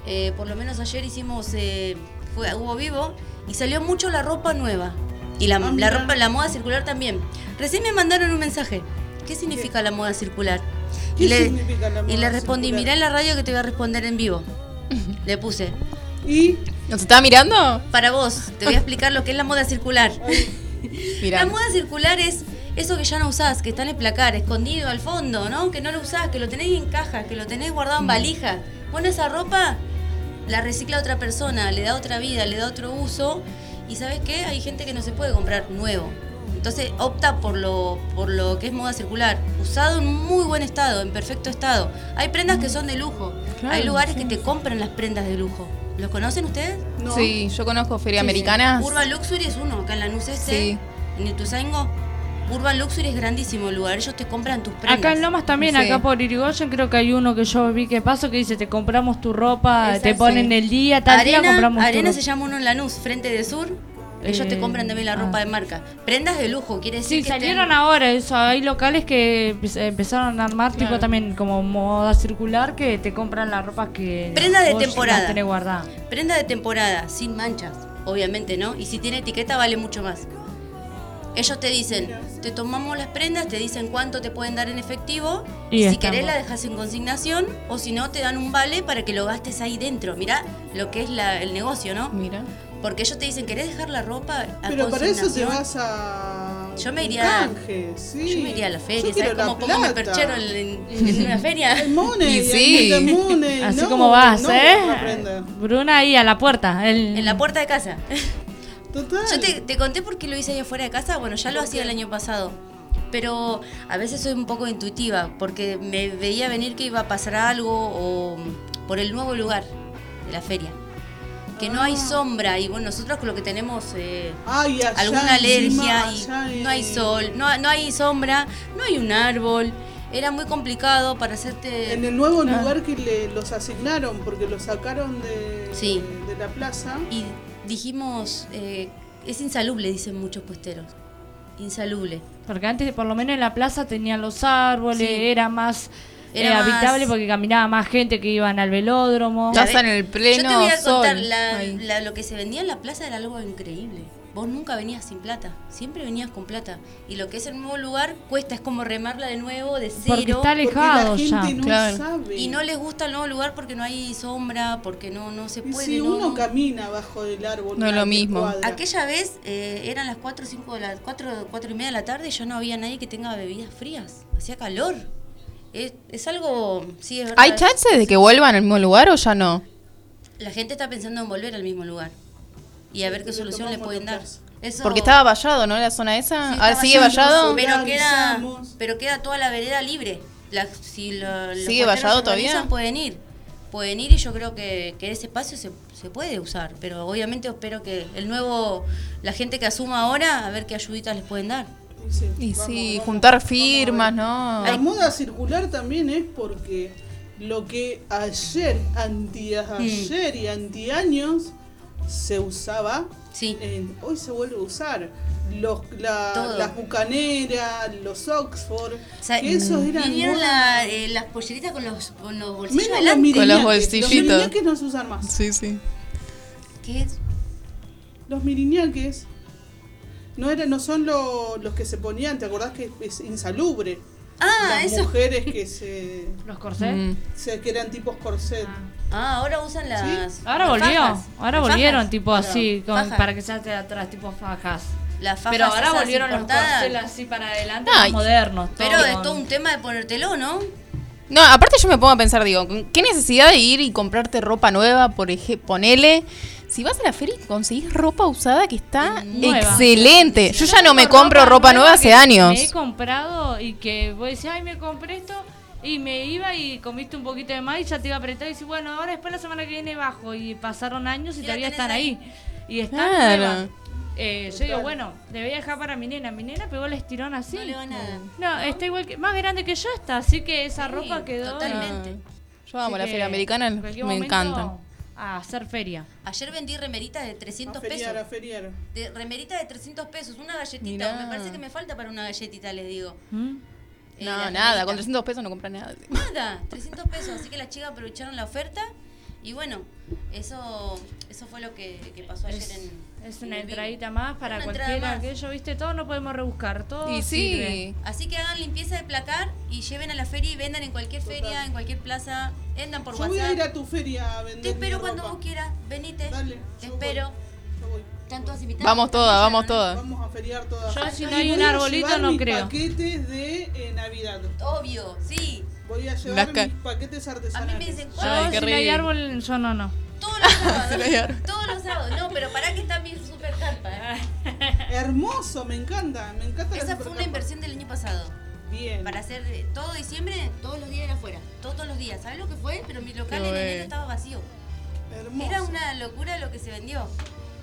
Eh, por lo menos ayer hicimos, eh, fue, hubo vivo y salió mucho la ropa nueva. Y la, Ah, la ropa, la moda circular también. Recién me mandaron un mensaje. ¿Qué significa la moda circular? ¿Qué y le, y le respondí, mirá en la radio que te voy a responder en vivo. Le puse. Y ¿Nos está mirando? Para vos, te voy a explicar lo que es la moda circular. Mirá. La moda circular es eso que ya no usás, que está en el placar, escondido al fondo, ¿no? Que no lo usás, que lo tenés en caja, que lo tenés guardado en valija. Bueno, esa ropa la recicla otra persona, le da otra vida, le da otro uso. Y ¿sabes qué? Hay gente que no se puede comprar nuevo. Entonces opta por lo, por lo que es moda circular. Usado en muy buen estado, en perfecto estado. Hay prendas que son de lujo. Claro, Hay lugares que te compran las prendas de lujo. ¿Los conocen ustedes? Sí, yo conozco Feria Sí, sí. Americana. Urban Luxury es uno, acá en la este, Sí. en Ituzaingo. Urban Luxury es grandísimo el lugar, ellos te compran tus prendas. Acá en Lomas también, Sí. acá por Irigoyen creo que hay uno que yo vi que paso que dice te compramos tu ropa, te sí. ponen el día, tal día Arena, compramos tu Arena ropa. se llama uno en Lanús, frente de sur. Ellos Eh, te compran también la ropa ah. de marca. Prendas de lujo, quiere decir Sí, que salieron ahora eso, hay locales que empe- empezaron a armar tipo también como moda circular que te compran la ropa que Prenda de temporada. las tenés guardada. Prenda de temporada, sin manchas, obviamente, ¿no? Y si tiene etiqueta vale mucho más. Ellos te dicen, te tomamos las prendas, te dicen cuánto te pueden dar en efectivo, Y y, si estamos. querés la dejas en consignación, o si no te dan un vale para que lo gastes ahí dentro. Mirá lo que es la- el negocio, ¿no? Mira. Porque ellos te dicen, ¿querés dejar la ropa a Pero para eso te consignación?". vas a. Yo me iría- canje, sí. Yo me iría a la feria, ¿sabes cómo la pongo mi plata. perchero en, en- en una *laughs* feria? El money, Y sí. el money, *laughs* Así no, como vas, no, ¿eh? Bruna ahí a la puerta. el- En la puerta de casa. Total. Yo te, te conté por qué lo hice ahí afuera de casa. Bueno, ya lo hacía el año pasado. Pero a veces soy un poco intuitiva porque me veía venir que iba a pasar algo o por el nuevo lugar de la feria. Que no hay Ah. sombra y bueno, nosotros con lo que tenemos eh, Ay, allá alguna alergia encima, y allá no hay sol, no, no hay sombra, no hay un árbol. Era muy complicado para hacerte... En el nuevo Ah. lugar que le, los asignaron, porque los sacaron de, Sí. de la plaza. Y dijimos, eh, es insalubre, dicen muchos puesteros. Insalubre. Porque antes, por lo menos en la plaza tenían los árboles, Sí. era más Era eh, más- habitable porque caminaba más gente que iban al velódromo. Ya está en el pleno Yo te voy a contar, sol. la- lo que se vendía en la plaza era algo increíble. Vos nunca venías sin plata, siempre venías con plata. Y lo que es el nuevo lugar cuesta, es como remarla de nuevo, de cero. Porque está alejado Porque la ya. no Claro. sabe. Y no les gusta el nuevo lugar porque no hay sombra, porque no, no se Y puede. si no, uno no. camina bajo el árbol. No es lo mismo. cuadra. Aquella vez eh, eran las 4 5 de la 4, 4 y media de la tarde y ya no había nadie que tenga bebidas frías. Hacía calor. Es, es algo, sí, es verdad. ¿Hay chances de que vuelvan al mismo lugar o ya no? La gente está pensando en volver al mismo lugar y a ver qué solución le pueden dar. Eso- Porque estaba vallado, ¿no? La zona esa. Sí, Ahora está sigue vallado. Pero queda, pero queda toda la vereda libre. La- si lo- los ¿Sigue vallado todavía? Pueden ir. Pueden ir y yo creo que, que ese espacio se, se puede usar. Pero obviamente espero que el nuevo, la gente que asuma ahora, a ver qué ayuditas les pueden dar. Y vamos, sí, vamos, juntar firmas, ¿no? La moda circular también es porque lo que ayer, antiayer y antiaños se usaba, Sí. en- hoy se vuelve a usar. Los, la- las bucaneras, los Oxford, O sea, que esos eran vinieron la- eh, las polleritas con los, con los bolsillos Menos los. Con los bolsillitos. Los miriñaques no se usan más. Sí, sí. ¿Qué es? Los miriñaques no, eran, no son lo- los que se ponían, ¿te acordás que es insalubre? Ah, Las eso. mujeres que *laughs* se, Los corsés. Mm. se- que eran tipos corset. Ah, ahora usan las. Ahora las volvió, fajas. ahora Las volvieron fajas. tipo Claro, así, con- para que se hace atrás, tipo fajas. Las fajas Pero ahora volvieron los importadas. corceles así para adelante, Ay. más modernos. Pero es todo un tema de ponértelo, ¿no? No, aparte yo me pongo a pensar, digo, ¿qué necesidad de ir y comprarte ropa nueva? Por ejemplo, ponele. Si vas a la feria y conseguís ropa usada que está Nueva. excelente. Yo ya no me compro ropa nueva hace años. Me he comprado y que vos decís, ay, me compré esto. Y me iba y comiste un poquito de más y ya te iba a apretar y decís, bueno, ahora después la semana que viene bajo. Y pasaron años y, Y todavía están ahí. ahí. Y están Claro. Eh, yo digo, bueno, le voy a dejar para mi nena. Mi nena pegó el estirón así. No le va nada. No, está igual que, más grande que yo está, así que esa Sí, ropa quedó. totalmente. Yo amo Así la feria americana, me momento, encantan. A hacer feria. Ayer vendí remeritas de 300 A feriar, a pesos. feriar. De, remeritas de 300 pesos, una galletita. Mirá. Me parece que me falta para una galletita, les digo. ¿Mm? Eh, No, nada, remeritas. con 300 pesos no compras nada. Nada, 300 pesos. Así que las chicas aprovecharon la oferta. Y bueno, eso eso fue lo que, que pasó ayer en, Es una entradita más para cualquiera yo, viste, todo no podemos rebuscar, todo Y sí. sirve. Así que hagan limpieza de placar y lleven a la feria y vendan en cualquier feria, en cualquier plaza. Vendan por Yo WhatsApp. voy a ir a tu feria a vender. Te espero mi cuando ropa. vos quieras. Venite. Dale, Te yo espero. voy, yo voy. Están todas invitadas. Vamos todas, vamos todas. Vamos a feriar todas. Yo, si no hay voy un a arbolito, llevar no mis creo. paquetes de eh, Navidad. Obvio, sí. Voy a llevar mis paquetes A mí artesanales. me dicen, Yo, si no hay árbol, yo no, no. Todos los *laughs* sábados. Todos los sábados. No, pero pará que está mi super carpa. *laughs* Hermoso, me encanta, me encanta. Esa fue una inversión del año pasado. Bien. Para hacer eh, todo diciembre, todos los días era afuera. Todos los días. ¿Sabes lo que fue? Pero mi local en enero estaba vacío. Hermoso. Era una locura lo que se vendió.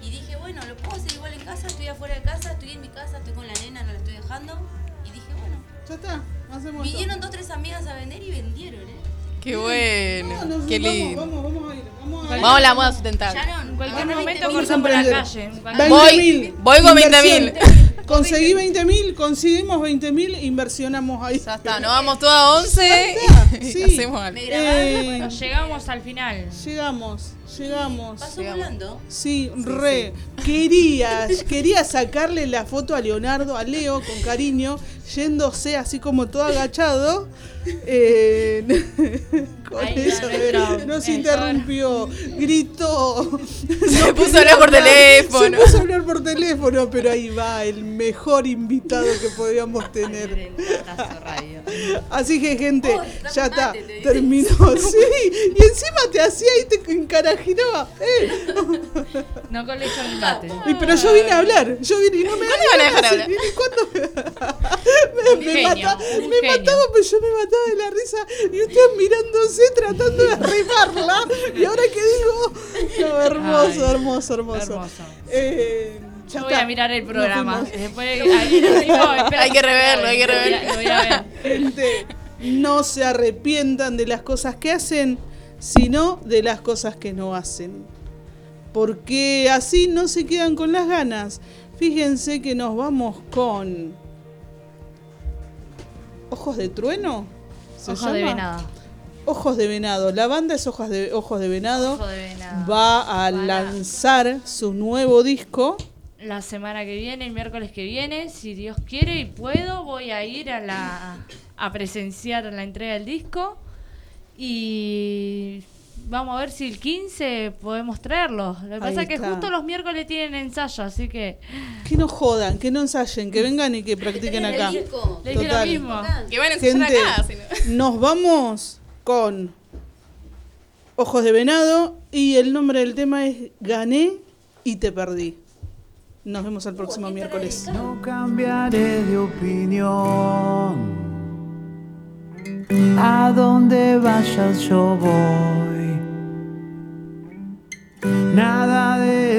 Y dije, bueno, lo puedo hacer igual en casa, estoy afuera de casa, estoy en mi casa, estoy con la nena, no la estoy dejando. Y dije, bueno. Ya está, hacemos Vinieron dos, tres amigas a vender y vendieron, ¿eh? Qué bueno. No, nos- Qué vamos, lindo. Vamos, vamos a ir. Vamos a ir. Vamos a la moda sustentable. Sharon, En cualquier agarra momento 20.000 cortamos la calle. 20.000. Voy con Inversión. 20.000. Conseguí 20.000, conseguimos 20.000, inversionamos ahí. Ya está, nos vamos todas a 11 Ya está, *laughs* y sí. hacemos algo. Eh, Bueno, llegamos al final. llegamos, llegamos. Pasó volando. Sí, re. Querías, quería sacarle la foto a Leonardo, a Leo, con cariño, yéndose así como todo agachado. Eh, con Ahí eso, nos interrumpió, gritó. Se puso a hablar por teléfono. Se puso a hablar por teléfono, pero ahí va, el mejor invitado que podíamos tener. Así que, gente, Oh, ya está, mate, terminó. *laughs* Sí, y encima te hacía y te encarajinaba. Eh. No con leche ni mate. Y, pero yo vine a hablar, yo vine y no me ¿Cuándo van a dejar hablar? ¿y cuándo? *laughs* *laughs* Me, me genio, mata- un me mataba, pero yo me mataba de la risa y ustedes mirándose tratando de arrimarla. Y ahora que digo, no, hermoso, Ay, hermoso, hermoso. hermoso. Eh, ya Yo voy está. a mirar el programa. Después, ahí digo, *laughs* Hay que reverlo, hay que lo voy a- reverlo. lo voy a ver. Gente, no se arrepientan de las cosas que hacen, sino de las cosas que no hacen. Porque así no se quedan con las ganas. Fíjense que nos vamos con. ¿Ojos de trueno? ¿Se Ojos de venado. Ojos de venado. La banda es Ojos de, Ojos de Venado. Ojo de venado. Va a lanzar su nuevo disco. La semana que viene, el miércoles que viene, si Dios quiere y puedo, voy a ir a la a presenciar la entrega del disco y vamos a ver si el 15 podemos traerlo. Lo que Ahí pasa es que está. justo los miércoles tienen ensayo, así que Que no jodan, que no ensayen, que vengan y que practiquen acá. le dije lo Total. mismo. Que van a ensayar Gente, acá. nos vamos con Ojos de Venado y el nombre del tema es Gané y te perdí. Nos vemos el próximo miércoles. No cambiaré de opinión. A donde vayas yo voy. Nada de